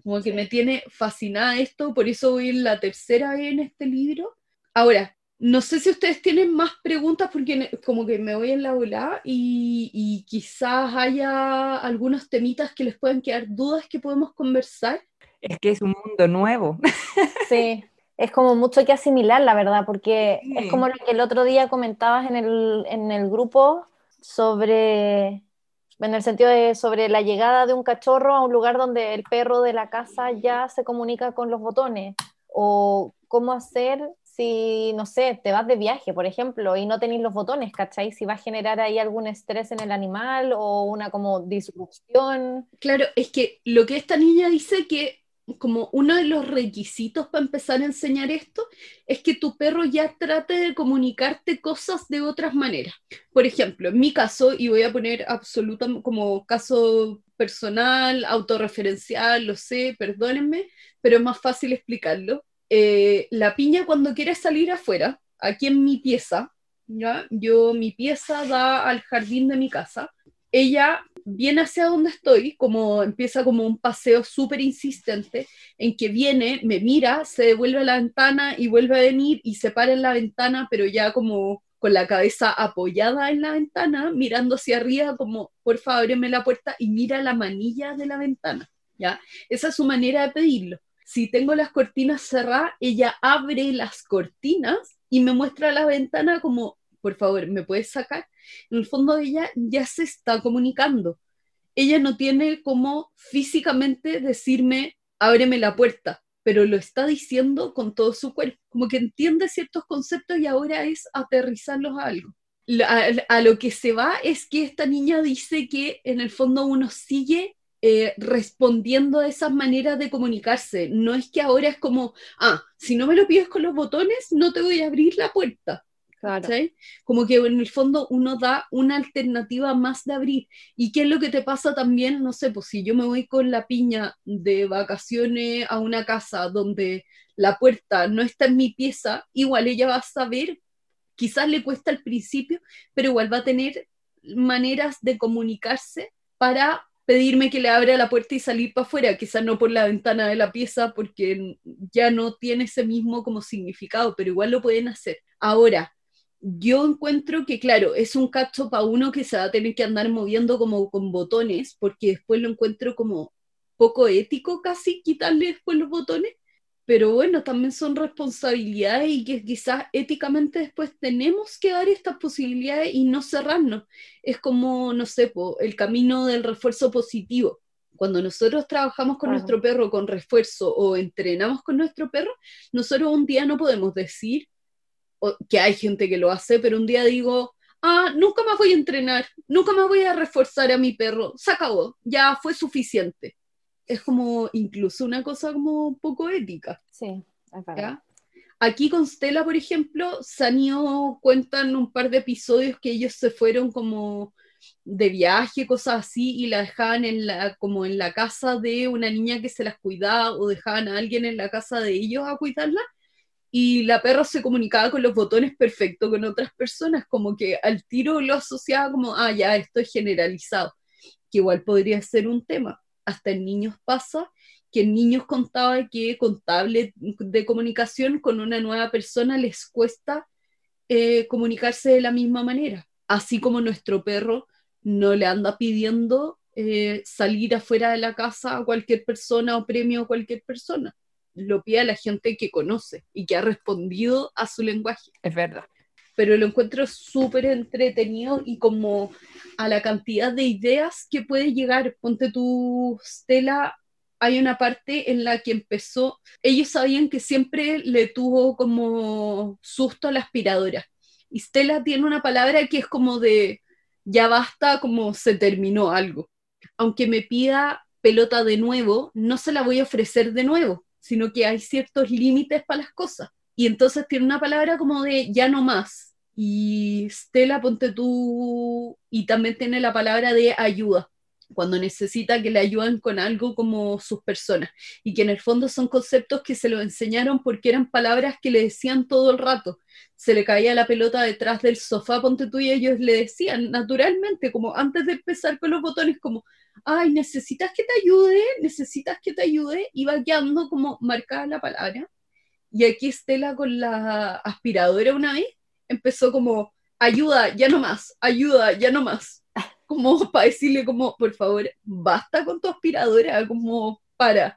Como que me tiene fascinada esto, por eso voy en la tercera vez en este libro. Ahora, no sé si ustedes tienen más preguntas porque como que me voy en la ola y, y quizás haya algunos temitas que les puedan quedar dudas que podemos conversar. Es que es un mundo nuevo. Sí, es como mucho que asimilar, la verdad, porque es como lo que el otro día comentabas en el, en el grupo sobre en el sentido de sobre la llegada de un cachorro a un lugar donde el perro de la casa ya se comunica con los botones, o cómo hacer si, no sé, te vas de viaje, por ejemplo, y no tenéis los botones, ¿cachai? Si va a generar ahí algún estrés en el animal o una como disrupción. Claro, es que lo que esta niña dice que como uno de los requisitos para empezar a enseñar esto es que tu perro ya trate de comunicarte cosas de otras maneras. Por ejemplo, en mi caso, y voy a poner absoluta como caso personal, autorreferencial, lo sé, perdónenme, pero es más fácil explicarlo. Eh, la piña cuando quiere salir afuera, aquí en mi pieza, ¿ya? yo mi pieza da al jardín de mi casa, ella viene hacia donde estoy, como empieza como un paseo súper insistente, en que viene, me mira, se devuelve a la ventana y vuelve a venir y se para en la ventana, pero ya como con la cabeza apoyada en la ventana, mirando hacia arriba, como, por favor, ábreme la puerta y mira la manilla de la ventana, ¿ya? Esa es su manera de pedirlo. Si tengo las cortinas cerradas, ella abre las cortinas y me muestra la ventana como, por favor, ¿me puedes sacar? En el fondo ella ya se está comunicando. Ella no tiene como físicamente decirme, ábreme la puerta, pero lo está diciendo con todo su cuerpo, como que entiende ciertos conceptos y ahora es aterrizarlos a algo. A, lo que se va es que esta niña dice que en el fondo uno sigue eh, respondiendo a esas maneras de comunicarse. No es que ahora es como, ah, si no me lo pides con los botones, no te voy a abrir la puerta. Como que en el fondo uno da una alternativa más de abrir. ¿Y qué es lo que te pasa también? No sé, pues si yo me voy con la piña de vacaciones a una casa donde la puerta no está en mi pieza, igual ella va a saber, quizás le cuesta al principio, pero igual va a tener maneras de comunicarse para pedirme que le abra la puerta y salir para afuera, quizás no por la ventana de la pieza, porque ya no tiene ese mismo como significado, pero igual lo pueden hacer. Ahora, yo encuentro que, claro, es un cacho para uno que se va a tener que andar moviendo como con botones, porque después lo encuentro como poco ético casi quitarle después los botones, pero bueno, también son responsabilidades y que quizás éticamente después tenemos que dar estas posibilidades y no cerrarnos. Es como, no sé, el camino del refuerzo positivo. Cuando nosotros trabajamos con nuestro perro con refuerzo o entrenamos con nuestro perro, nosotros un día no podemos decir, que hay gente que lo hace, pero un día digo, ah, nunca más voy a entrenar, nunca más voy a reforzar a mi perro, se acabó, ya fue suficiente. Es como incluso una cosa como poco ética. Sí, es verdad. Aquí con Stella, por ejemplo, Sanio cuentan un par de episodios que ellos se fueron como de viaje, cosas así, y la dejaban en la, como en la casa de una niña que se las cuidaba o dejaban a alguien en la casa de ellos a cuidarla y la perra se comunicaba con los botones perfecto con otras personas, como que al tiro lo asociaba como, ah, ya, esto es generalizado, que igual podría ser un tema. Hasta en niños pasa que en niños contaba que con tablet de comunicación con una nueva persona les cuesta eh, comunicarse de la misma manera, así como nuestro perro no le anda pidiendo eh, salir afuera de la casa a cualquier persona o premio a cualquier persona lo pide a la gente que conoce y que ha respondido a su lenguaje. Es verdad. Pero lo encuentro súper entretenido y como a la cantidad de ideas que puede llegar. Ponte tu Stella, hay una parte en la que empezó, ellos sabían que siempre le tuvo como susto a la aspiradora. Y Stella tiene una palabra que es como de, ya basta, como se terminó algo. Aunque me pida pelota de nuevo, no se la voy a ofrecer de nuevo sino que hay ciertos límites para las cosas. Y entonces tiene una palabra como de ya no más. Y Stella, ponte tú, y también tiene la palabra de ayuda, cuando necesita que le ayuden con algo como sus personas. Y que en el fondo son conceptos que se lo enseñaron porque eran palabras que le decían todo el rato. Se le caía la pelota detrás del sofá, ponte tú, y ellos le decían naturalmente, como antes de empezar con los botones, como ay, necesitas que te ayude, necesitas que te ayude, y va quedando como marcada la palabra. Y aquí Estela con la aspiradora una vez empezó como, ayuda, ya no más, ayuda, ya no más. Como para decirle como, por favor, basta con tu aspiradora, como para.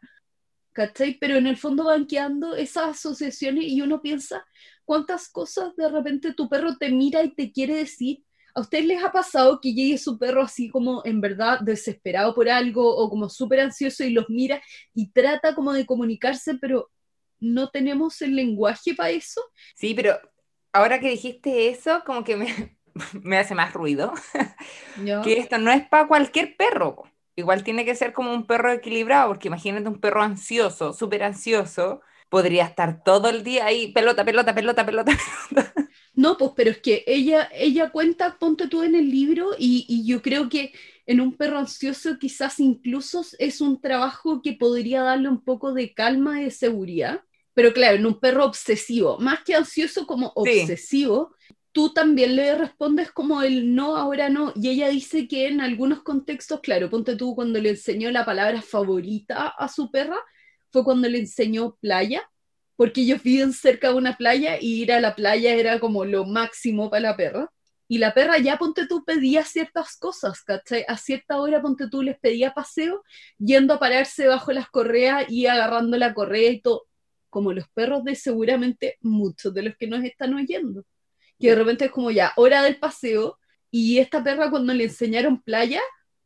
¿Cachai? Pero en el fondo van quedando esas asociaciones y uno piensa cuántas cosas de repente tu perro te mira y te quiere decir ¿A ustedes les ha pasado que llegue su perro así como en verdad desesperado por algo o como súper ansioso y los mira y trata como de comunicarse, pero no tenemos el lenguaje para eso. Sí, pero ahora que dijiste eso, como que me, me hace más ruido. ¿ya? Que esto no es para cualquier perro. Igual tiene que ser como un perro equilibrado, porque imagínate un perro ansioso, súper ansioso, podría estar todo el día ahí, pelota, pelota, pelota, pelota. No, pues, pero es que ella, ella cuenta, ponte tú en el libro, y, y yo creo que en un perro ansioso quizás incluso es un trabajo que podría darle un poco de calma y de seguridad. Pero claro, en un perro obsesivo, más que ansioso como Sí. obsesivo, tú también le respondes como el no, ahora no. Y ella dice que en algunos contextos, claro, ponte tú cuando le enseñó la palabra favorita a su perra, fue cuando le enseñó playa, porque ellos viven cerca de una playa y ir a la playa era como lo máximo para la perra. Y la perra ya, ponte tú, pedía ciertas cosas, ¿cachai? A cierta hora, ponte tú, les pedía paseo, yendo a pararse bajo las correas y agarrando la correa y todo, como los perros de seguramente muchos de los que nos están oyendo. Que de repente es como ya, hora del paseo, y esta perra cuando le enseñaron playa,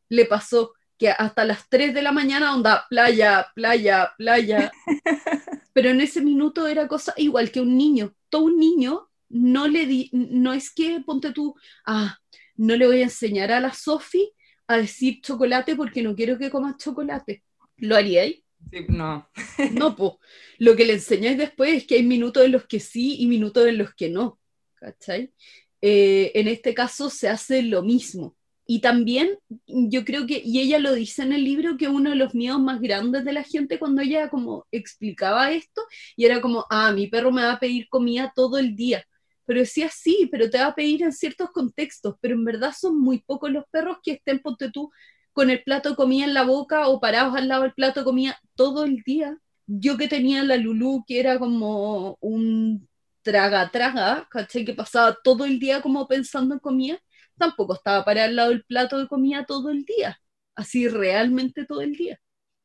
le pasó que hasta las 3 de la mañana onda, playa, playa, playa. Pero en ese minuto era cosa igual que un niño. Todo un niño no le di, no es que ponte tú, ah, no le voy a enseñar a la Sofi a decir chocolate porque no quiero que comas chocolate. ¿Lo haríais? No. No, pues. Lo que le enseñáis después es que hay minutos en los que sí y minutos en los que no. ¿Cachai? Eh, en este caso se hace lo mismo. Y también yo creo que, y ella lo dice en el libro, que uno de los miedos más grandes de la gente cuando ella como explicaba esto, y era como, ah, mi perro me va a pedir comida todo el día. Pero decía, sí, pero te va a pedir en ciertos contextos, pero en verdad son muy pocos los perros que estén, ponte tú, con el plato de comida en la boca o parados al lado del plato de comida todo el día. Yo que tenía la Lulú, que era como un traga-traga, ¿cachai? Que pasaba todo el día como pensando en comida, tampoco estaba parada al lado del plato de comida todo el día, así realmente todo el día.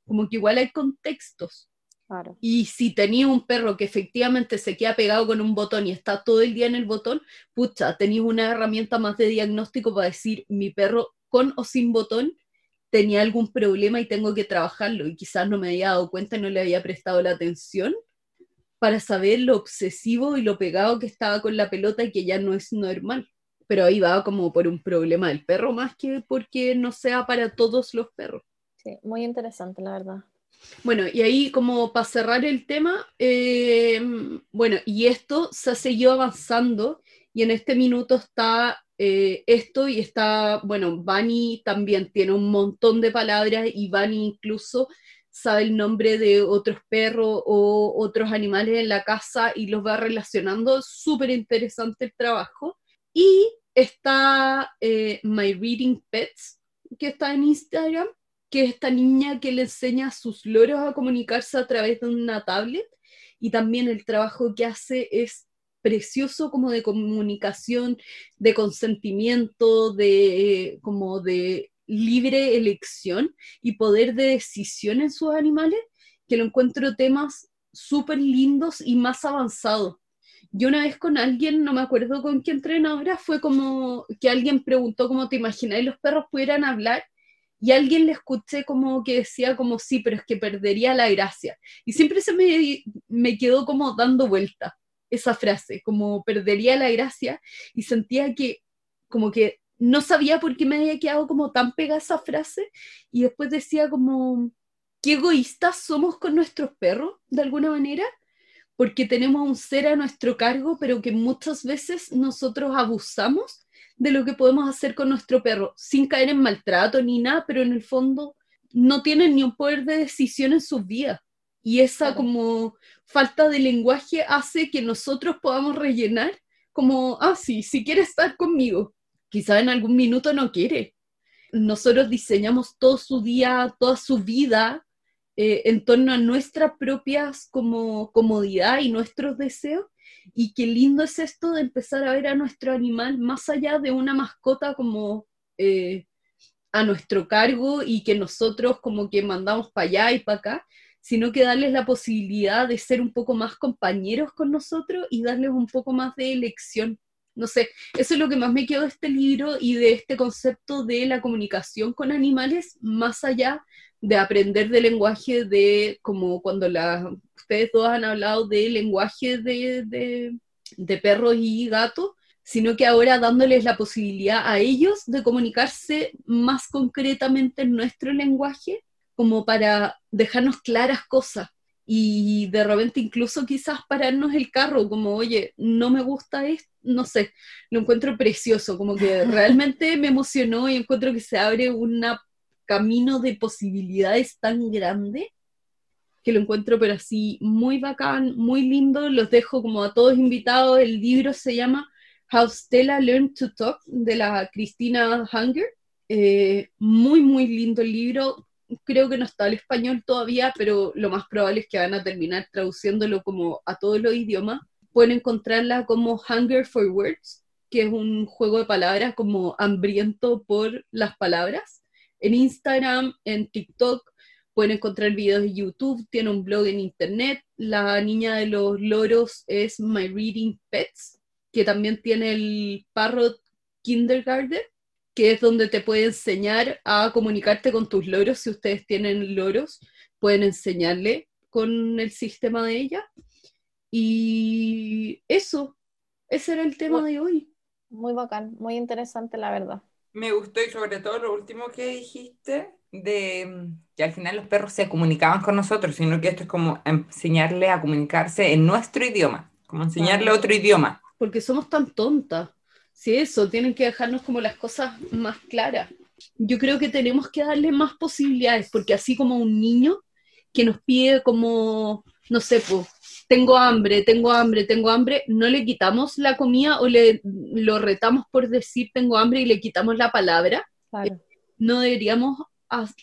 Como que igual hay contextos. Claro. Y si tenía un perro que efectivamente se queda pegado con un botón y está todo el día en el botón, pucha, tenías una herramienta más de diagnóstico para decir, mi perro con o sin botón tenía algún problema y tengo que trabajarlo. Y quizás no me había dado cuenta y no le había prestado la atención para saber lo obsesivo y lo pegado que estaba con la pelota y que ya no es normal. Pero ahí va como por un problema del perro más que porque no sea para todos los perros. Sí, muy interesante, la verdad. Bueno, y ahí como para cerrar el tema, eh, bueno, y esto se ha seguido avanzando y en este minuto está eh, esto y está, bueno, Bunny también tiene un montón de palabras y Bunny incluso sabe el nombre de otros perros o otros animales en la casa y los va relacionando. Súper interesante el trabajo. Y está eh, My Reading Pets, que está en Instagram, que es esta niña que le enseña a sus loros a comunicarse a través de una tablet. Y también el trabajo que hace es precioso como de comunicación, de consentimiento, de como de libre elección y poder de decisión en sus animales, que lo encuentro temas súper lindos y más avanzados. Yo una vez con alguien, no me acuerdo con qué entrenadora, fue como que alguien preguntó cómo te imagináis los perros pudieran hablar y alguien le escuché como que decía como sí, pero es que perdería la gracia. Y siempre se me, me quedó como dando vuelta esa frase, como perdería la gracia y sentía que como que no sabía por qué me había quedado como tan pegada esa frase y después decía como, qué egoístas somos con nuestros perros, de alguna manera, porque tenemos un ser a nuestro cargo, pero que muchas veces nosotros abusamos de lo que podemos hacer con nuestro perro, sin caer en maltrato ni nada, pero en el fondo no tienen ni un poder de decisión en sus vidas. Y esa como falta de lenguaje hace que nosotros podamos rellenar como, ah, sí, si quiere estar conmigo, quizá en algún minuto no quiere. Nosotros diseñamos todo su día, toda su vida eh, en torno a nuestras propias como comodidad y nuestros deseos. Y qué lindo es esto de empezar a ver a nuestro animal más allá de una mascota como eh, a nuestro cargo y que nosotros como que mandamos para allá y para acá, sino que darles la posibilidad de ser un poco más compañeros con nosotros y darles un poco más de elección. No sé, eso es lo que más me quedó de este libro y de este concepto de la comunicación con animales, más allá de aprender del lenguaje de como cuando la, ustedes dos han hablado de lenguaje de, de, de perros y gatos, sino que ahora dándoles la posibilidad a ellos de comunicarse más concretamente en nuestro lenguaje, como para dejarnos claras cosas y de repente incluso quizás pararnos el carro, como, oye, no me gusta esto, no sé, lo encuentro precioso, como que realmente me emocionó y encuentro que se abre un camino de posibilidades tan grande que lo encuentro pero así muy bacán, muy lindo, los dejo como a todos invitados, el libro se llama How Stella Learned to Talk de la Cristina Hunger, eh, muy muy lindo el libro, creo que no está el español todavía, pero lo más probable es que van a terminar traduciéndolo como a todos los idiomas. Pueden encontrarla como Hunger for Words, que es un juego de palabras como hambriento por las palabras. En Instagram, en TikTok, pueden encontrar videos de YouTube, tiene un blog en internet. La niña de los loros es My Reading Pets, que también tiene el Parrot Kindergarten que es donde te puede enseñar a comunicarte con tus loros. Si ustedes tienen loros, pueden enseñarle con el sistema de ella. Y eso, ese era el tema de hoy. Muy bacán, muy interesante, la verdad. Me gustó y sobre todo lo último que dijiste de mm, que al final los perros se comunicaban con nosotros, sino que esto es como enseñarle a comunicarse en nuestro idioma, como enseñarle otro idioma. Porque somos tan tontas. Sí, eso, tienen que dejarnos como las cosas más claras. Yo creo que tenemos que darle más posibilidades, porque así como un niño que nos pide como, no sé, pues, tengo hambre, tengo hambre, tengo hambre, no le quitamos la comida o le lo retamos por decir tengo hambre y le quitamos la palabra. No deberíamos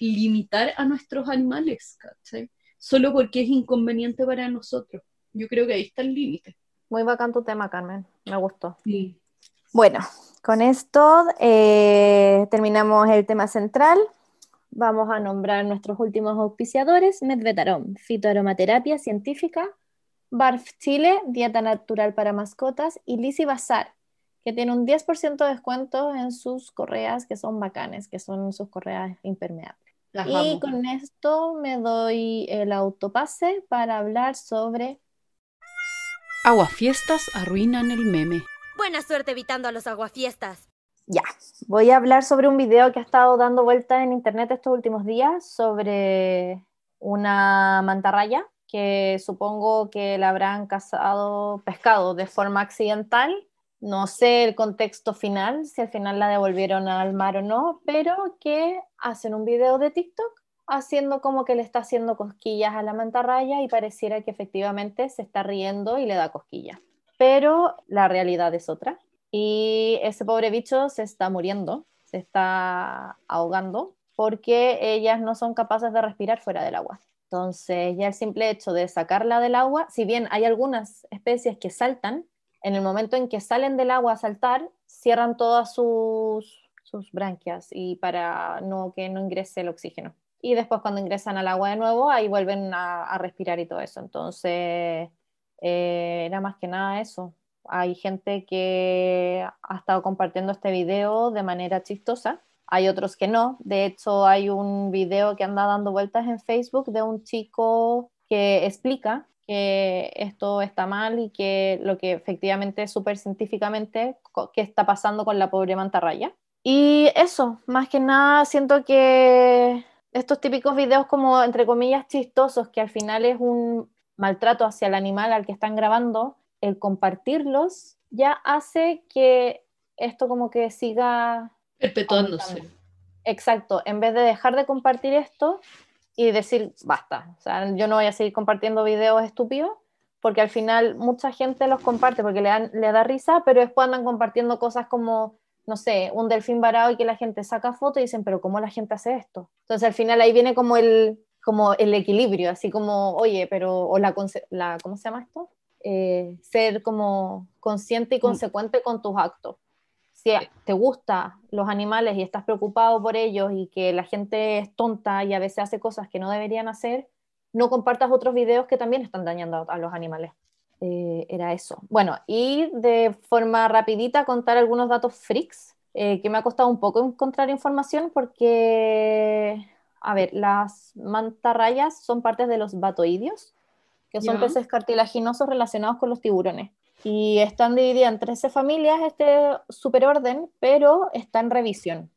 limitar a nuestros animales, ¿cachai? Solo porque es inconveniente para nosotros. Yo creo que ahí está el límite. Muy bacán tu tema, Carmen. Me gustó. Sí. Bueno, con esto eh, terminamos el tema central. Vamos a nombrar nuestros últimos auspiciadores: Medvetarom, fitoaromaterapia científica, Barf Chile, dieta natural para mascotas, y Lisi Bazar, que tiene un 10% de descuento en sus correas que son bacanes, que son sus correas impermeables. y con esto me doy el autopase para hablar sobre... Aguafiestas arruinan el meme. Buena suerte evitando a los aguafiestas. Ya, voy a hablar sobre un video que ha estado dando vuelta en internet estos últimos días sobre una mantarraya que supongo que la habrán cazado, pescado de forma accidental. No sé el contexto final, si al final la devolvieron al mar o no, pero que hacen un video de TikTok haciendo como que le está haciendo cosquillas a la mantarraya y pareciera que efectivamente se está riendo y le da cosquillas pero la realidad es otra. Y ese pobre bicho se está muriendo, se está ahogando, porque ellas no son capaces de respirar fuera del agua. Entonces, ya el simple hecho de sacarla del agua, si bien hay algunas especies que saltan, en el momento en que salen del agua a saltar, cierran todas sus, sus branquias y para que no ingrese el oxígeno. Y después cuando ingresan al agua de nuevo, ahí vuelven a respirar y todo eso. Entonces, eh, era más que nada eso. Hay gente que ha estado compartiendo este video de manera chistosa, hay otros que no. De hecho, hay un video que anda dando vueltas en Facebook de un chico que explica que esto está mal y que lo que efectivamente súper científicamente qué está pasando con la pobre mantarraya. Y eso, más que nada siento que estos típicos videos como entre comillas chistosos, que al final es un maltrato hacia el animal al que están grabando, el compartirlos ya hace que esto como que siga perpetuándose. Exacto, en vez de dejar de compartir esto y decir, basta, o sea, yo no voy a seguir compartiendo videos estúpidos, porque al final mucha gente los comparte porque le, le da risa, pero después andan compartiendo cosas como, no sé, un delfín varado y que la gente saca foto y dicen, pero ¿cómo la gente hace esto? Entonces al final ahí viene como el, como el equilibrio, así como, oye, pero, o la, la ¿cómo se llama esto? Eh, ser como consciente y mm. consecuente con tus actos. Si te gustan los animales y estás preocupado por ellos y que la gente es tonta y a veces hace cosas que no deberían hacer, no compartas otros videos que también están dañando a, los animales. Eh, era eso. Bueno, y de forma rapidita contar algunos datos freaks, eh, que me ha costado un poco encontrar información porque a ver, las mantarrayas son partes de los batoidios, que son peces cartilaginosos relacionados con los tiburones. Y están divididas en 13 familias este superorden, pero está en revisión.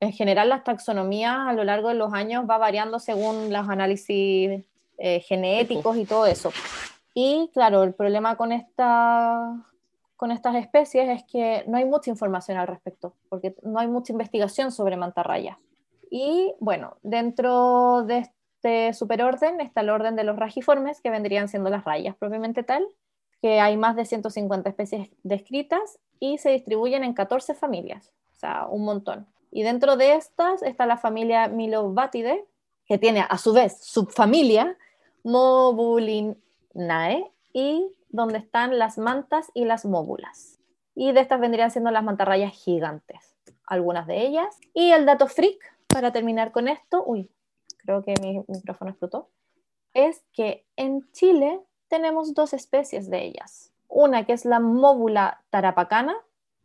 En general, las taxonomías a lo largo de los años va variando según los análisis eh, genéticos y todo eso. Y claro, el problema con, esta, con estas especies es que no hay mucha información al respecto, porque no hay mucha investigación sobre mantarrayas. Y bueno, dentro de este superorden está el orden de los rajiformes, que vendrían siendo las rayas propiamente tal, que hay más de 150 especies descritas y se distribuyen en 14 familias, o sea, un montón. Y dentro de estas está la familia Milobatidae, que tiene a su vez subfamilia Mobulinae, y donde están las mantas y las móbulas. Y de estas vendrían siendo las mantarrayas gigantes, algunas de ellas. Y el dato freak, para terminar con esto, uy, creo que mi micrófono explotó, es que en Chile tenemos dos especies de ellas. Una que es la móbula tarapacana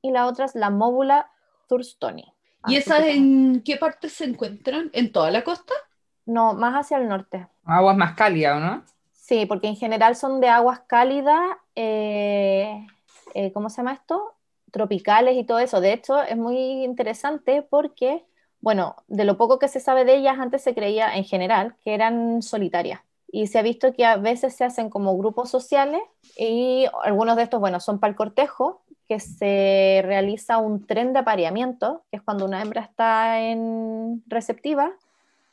y la otra es la móbula thurstoni. ¿Y Así esas en qué parte se encuentran? ¿En toda la costa? No, más hacia el norte. Aguas más cálidas, ¿o no? Sí, porque en general son de aguas cálidas, eh, eh, ¿cómo se llama esto? Tropicales y todo eso. De hecho, es muy interesante porque, bueno, de lo poco que se sabe de ellas, antes se creía en general que eran solitarias. Y se ha visto que a veces se hacen como grupos sociales y algunos de estos, bueno, son para el cortejo, que se realiza un tren de apareamiento, que es cuando una hembra está en receptiva,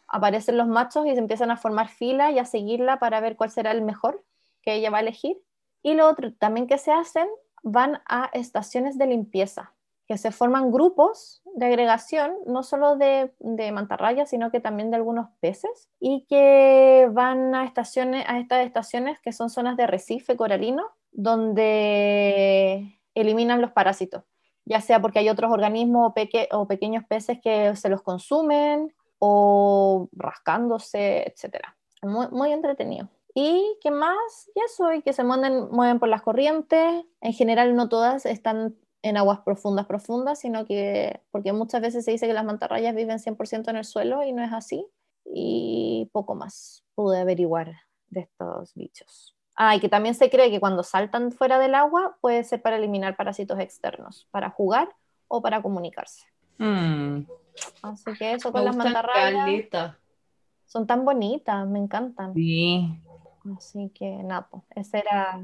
aparecen los machos y se empiezan a formar fila y a seguirla para ver cuál será el mejor que ella va a elegir. Y lo otro también que se hacen, van a estaciones de limpieza, que se forman grupos de agregación, no solo de, de mantarrayas, sino que también de algunos peces, y que van a, estaciones, a estas estaciones que son zonas de arrecife coralino, donde eliminan los parásitos, ya sea porque hay otros organismos o, peque- o pequeños peces que se los consumen, o rascándose. Muy, muy entretenido. ¿Y qué más? Y eso, y que se mueven, mueven por las corrientes. En general no todas están en aguas profundas, profundas, sino que, porque muchas veces se dice que las mantarrayas viven 100% en el suelo y no es así. Y poco más pude averiguar de estos bichos. Ah, y que también se cree que cuando saltan fuera del agua puede ser para eliminar parásitos externos, para jugar o para comunicarse. Mm. Así que eso Me con las mantarrayas. caleta. Son tan bonitas, me encantan. Sí. Así que nada, po, ese era.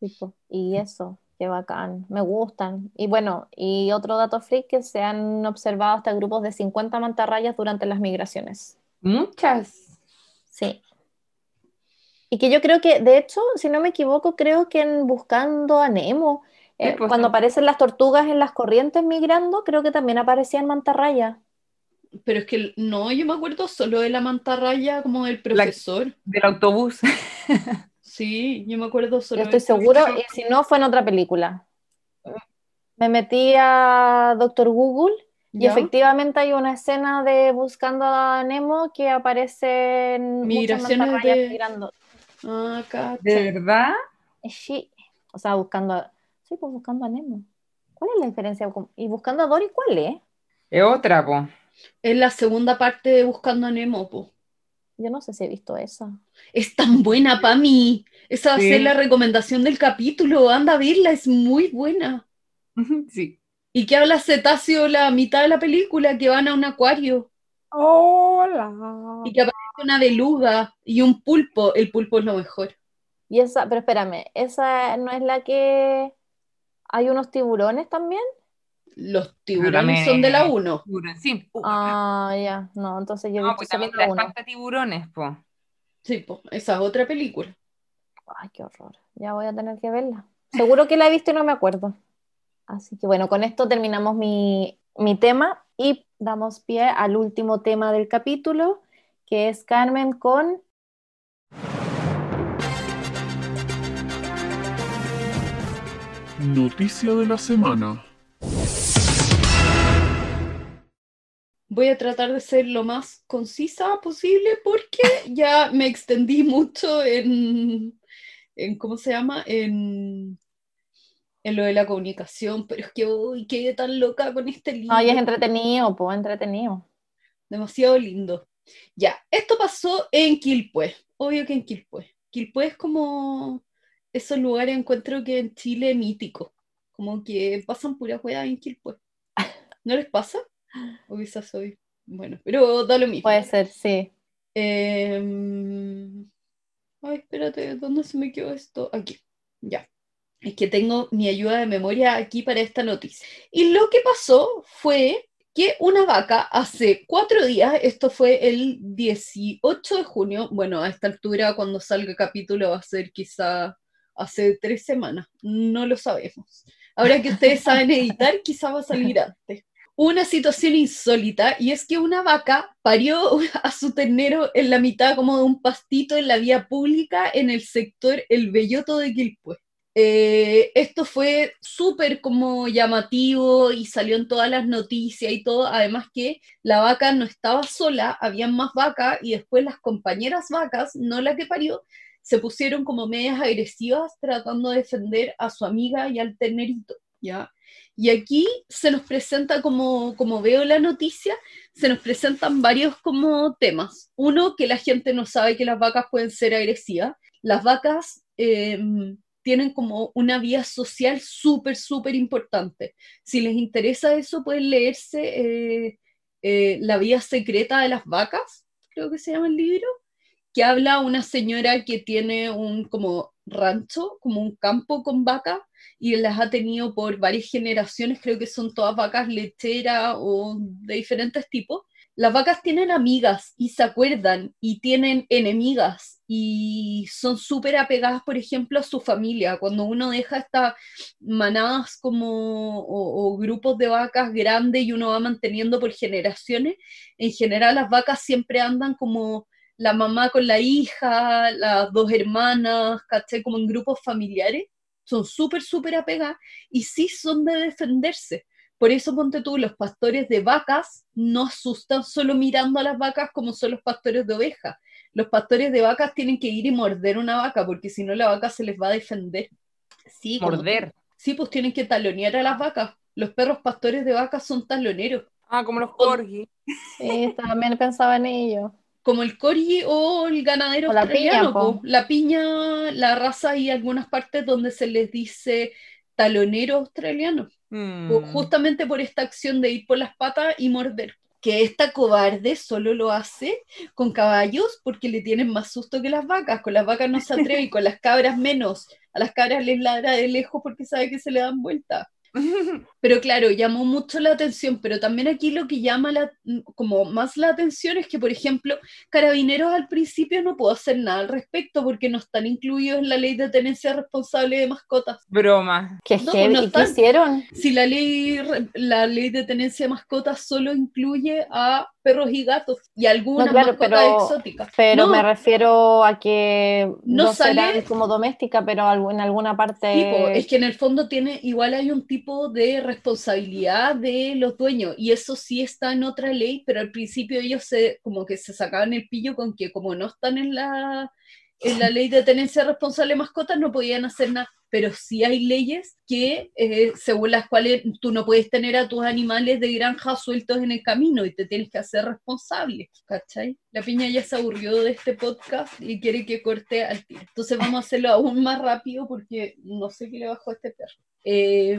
Sí, po, Y eso, qué bacán, me gustan. Y bueno, y otro dato freak que se han observado hasta grupos de 50 mantarrayas durante las migraciones. Muchas. Sí. Y que yo creo que, de hecho, si no me equivoco, creo que en Buscando a Nemo, eh, Sí, pues, cuando sí. aparecen las tortugas en las corrientes migrando, creo que también aparecían mantarrayas. Pero es que no, yo me acuerdo solo de la mantarraya como del profesor. Del autobús. Sí, yo me acuerdo solo Yo estoy seguro, y si no, fue en otra película. Me metí a Doctor Google y ¿Ya? efectivamente hay una escena de Buscando a Nemo que aparecen muchas Migraciones de- migrando. Ah. ¿De verdad? Eh, Sí, o sea, buscando a... Sí, pues buscando a Nemo. ¿Cuál es la diferencia? ¿Y buscando a Dory cuál es? Es otra, po. Es la segunda parte de Buscando a Nemo, po. Yo no sé si he visto esa. Es tan buena para mí. Esa va a ser la recomendación del capítulo. Anda a verla, es muy buena. Sí. Y que habla cetáceo la mitad de la película, que van a un acuario Hola. y que aparece una beluga y un pulpo. El pulpo es lo mejor. Y esa, pero espérame, ¿esa no es la que hay unos tiburones también? Los tiburones son de la 1. Tiburón, sí. Uh, Ah, ya, no, entonces yo no, pues también la tiburones, po. Sí, po, esa es otra película. Ay, qué horror. Ya voy a tener que verla. Seguro que la he visto y no me acuerdo. Así que bueno, con esto terminamos mi, mi tema y damos pie al último tema del capítulo, que es Carmen con... Noticia de la semana. Voy a tratar de ser lo más concisa posible porque ya me extendí mucho en, en ¿cómo se llama? En, en lo de la comunicación, pero es que hoy quedé tan loca con este libro. Ay, es entretenido, pues entretenido. Demasiado lindo. Ya, esto pasó en Quilpué, obvio que en Quilpué. Quilpué es como esos lugares encuentro que en Chile mítico, como que pasan pura hueá en Quilpué. ¿No les pasa? O quizás soy, bueno, pero da lo mismo. Puede ser, sí. Em, Ay, espérate, ¿dónde se me quedó esto? Aquí, ya. Es que tengo mi ayuda de memoria aquí para esta noticia. Y lo que pasó fue que una vaca hace cuatro días, esto fue el 18 de junio, bueno, a esta altura cuando salga el capítulo va a ser quizá hace tres semanas, no lo sabemos. Ahora que ustedes saben editar, quizá va a salir antes. Una situación insólita y es que una vaca parió a su ternero en la mitad como de un pastito en la vía pública en el sector El Belloto de Quilpué. Eh, esto fue súper como llamativo y salió en todas las noticias y todo, además que la vaca no estaba sola, habían más vacas y después las compañeras vacas, no la que parió, se pusieron como medias agresivas tratando de defender a su amiga y al ternerito, ¿ya? Y aquí se nos presenta, como, como veo la noticia, se nos presentan varios como temas. Uno, que la gente no sabe que las vacas pueden ser agresivas. Las vacas eh, tienen como una vía social súper, súper importante. Si les interesa eso, pueden leerse eh, eh, La vía secreta de las vacas, creo que se llama el libro, que habla una señora que tiene un como rancho, como un campo con vacas, y las ha tenido por varias generaciones, creo que son todas vacas lecheras o de diferentes tipos. Las vacas tienen amigas y se acuerdan y tienen enemigas y son súper apegadas, por ejemplo, a su familia. Cuando uno deja estas manadas como o, o grupos de vacas grandes y uno va manteniendo por generaciones, en general las vacas siempre andan como la mamá con la hija, las dos hermanas, ¿caché? Como en grupos familiares son súper, súper apegadas y sí son de defenderse. Por eso, ponte tú, los pastores de vacas no asustan solo mirando a las vacas como son los pastores de ovejas. Los pastores de vacas tienen que ir y morder una vaca, porque si no la vaca se les va a defender. Sí, como- Morder. sí, pues tienen que talonear a las vacas. Los perros pastores de vacas son taloneros. Ah, como los corgi. Sí, también pensaba en ello. Como el corgi o el ganadero O la australiano, piña, po. La piña, la raza y algunas partes donde se les dice talonero australiano. Mm. Ju- justamente por esta acción de ir por las patas y morder. Que esta cobarde solo lo hace con caballos porque le tienen más susto que las vacas. Con las vacas no se atreve y con las cabras menos. A las cabras les ladra de lejos porque sabe que se le dan vuelta. Pero claro, llamó mucho la atención, pero también aquí lo que llama la, como más la atención es que, por ejemplo, carabineros al principio no pudo hacer nada al respecto porque no están incluidos en la ley de tenencia responsable de mascotas. Broma. Qué No, no ¿Y qué hicieron? Si la ley, la ley de tenencia de mascotas solo incluye a perros y gatos y algunas No, claro, mascotas pero- exóticas. Pero No, me refiero a que No no, sale- serán como doméstica, pero en alguna parte. Es que en el fondo tiene, igual hay un tipo de responsabilidad de los dueños, y eso sí está en otra ley, pero al principio ellos se, como que se sacaban el pillo con que como no están en la, en la ley de tenencia responsable de mascotas, no podían hacer nada. Pero sí hay leyes que, eh, según las cuales tú no puedes tener a tus animales de granja sueltos en el camino y te tienes que hacer responsable, ¿cachai? La piña ya se aburrió de este podcast y quiere que corte al tiro. Entonces vamos a hacerlo aún más rápido porque no sé qué le bajó a este perro. Eh,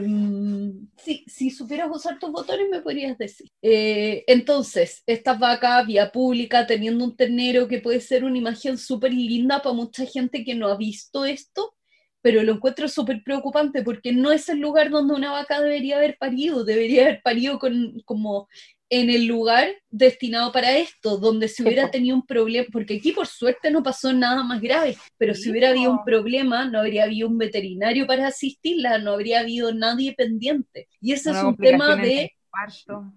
sí, si supieras usar tus botones me podrías decir. Eh, entonces, esta vaca vía pública teniendo un ternero que puede ser una imagen súper linda para mucha gente que no ha visto esto, pero lo encuentro súper preocupante porque no es el lugar donde una vaca debería haber parido, debería haber parido con, como en el lugar destinado para esto, donde Sí, hubiera tenido un problema, porque aquí por suerte no pasó nada más grave, pero si hubiera habido un problema, no habría habido un veterinario para asistirla, no habría habido nadie pendiente. Y ese Una es un tema de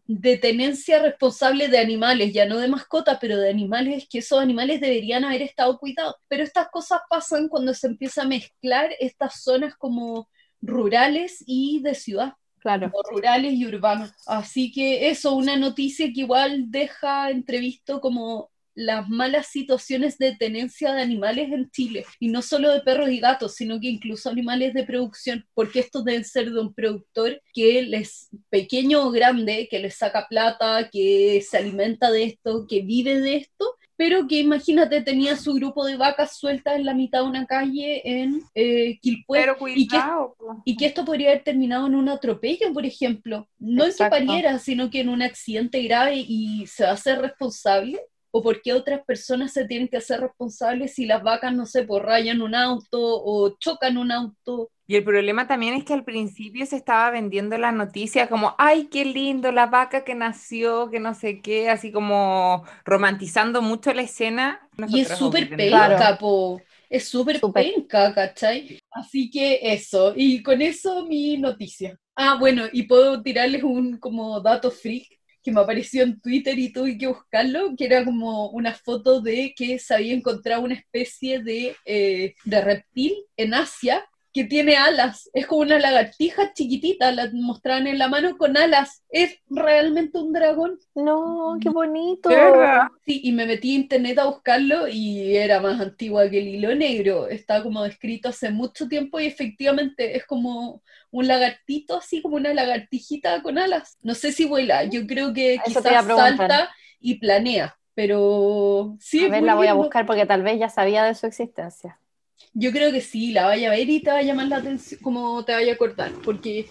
de tenencia responsable de animales, ya no de mascotas, pero de animales que esos animales deberían haber estado cuidados. Pero estas cosas pasan cuando se empieza a mezclar estas zonas como rurales y de ciudad, Claro. rurales y urbanos. Así que eso, una noticia que igual deja entrevisto como las malas situaciones de tenencia de animales en Chile, y no solo de perros y gatos, sino que incluso animales de producción, porque estos deben ser de un productor que les, pequeño o grande, que les saca plata, que se alimenta de esto, que vive de esto, pero que imagínate tenía su grupo de vacas sueltas en la mitad de una calle en eh. Pero que y que esto podría haber terminado en un atropello, por ejemplo. No Exacto. en que pariera, sino que en un accidente grave y se va a ser responsable. ¿O por qué otras personas se tienen que hacer responsables si las vacas, no sé, pues rayan un auto o chocan un auto? Y el problema también es que al principio se estaba vendiendo la noticia como, ay, qué lindo, la vaca que nació, que no sé qué, así como romantizando mucho la escena. Y es súper penca, Claro. po. Es Súper. penca, ¿cachai? Así que eso, y con eso mi noticia. Ah, bueno, y puedo tirarles un como dato freak que me apareció en Twitter y tuve que buscarlo, que era como una foto de que se había encontrado una especie de, eh, de reptil en Asia que tiene alas. Es como una lagartija chiquitita, la mostraban en la mano con alas. Es realmente un dragón. No, qué bonito. ¿De verdad? Sí, y me metí a internet a buscarlo y era más antigua que el hilo negro. Está como descrito hace mucho tiempo y efectivamente es como un lagartito, así como una lagartijita con alas. No sé si vuela, yo creo que Eso quizás salta y planea, pero sí. A ver, la voy a buscar porque tal vez ya sabía de su existencia. Yo creo que sí, la vaya a ver y te va a llamar la atención, como te vaya a acordar, porque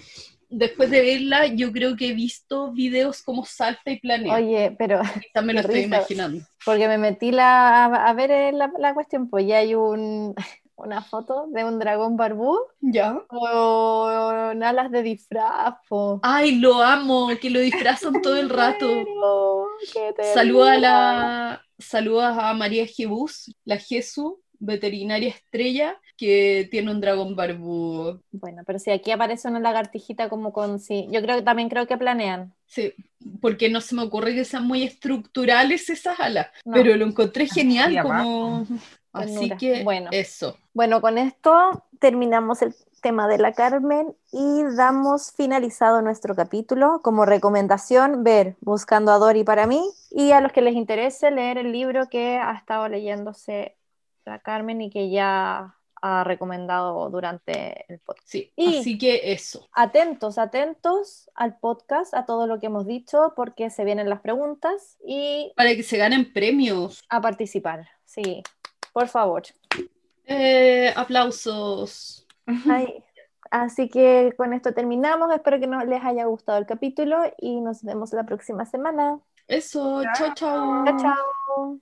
después de verla yo creo que he visto videos como salta y planea. Oye, pero Quizás me lo estoy risa. imaginando. porque me metí la, a, a ver eh, la, la cuestión, pues ya hay un, una foto de un dragón barbú ¿Ya? con alas de disfraz. po. Ay, lo amo, que lo disfrazan todo el rato. Saluda a la, saludas a María Jebus, la Jesu, veterinaria estrella, que tiene un dragón barbudo. Bueno, pero si aquí aparece una lagartijita como con sí, yo creo que también creo que planean. Sí, porque no se me ocurre que sean muy estructurales esas alas, No. pero lo encontré genial como... Así Ternura. que Bueno. eso. Bueno, con esto terminamos el tema de la Carmen y damos finalizado nuestro capítulo. Como recomendación, ver Buscando a Dory para mí y a los que les interese leer el libro que ha estado leyéndose la Carmen y que ya ha recomendado durante el podcast. Sí, Y- así que eso. Atentos, atentos al podcast, a todo lo que hemos dicho, porque se vienen las preguntas y Para que se ganen premios. a participar. Sí, por favor. Eh, aplausos. Ay, Así que con esto terminamos. Espero que no les haya gustado el capítulo y nos vemos la próxima semana. Eso, chao, chao. Chao, chao.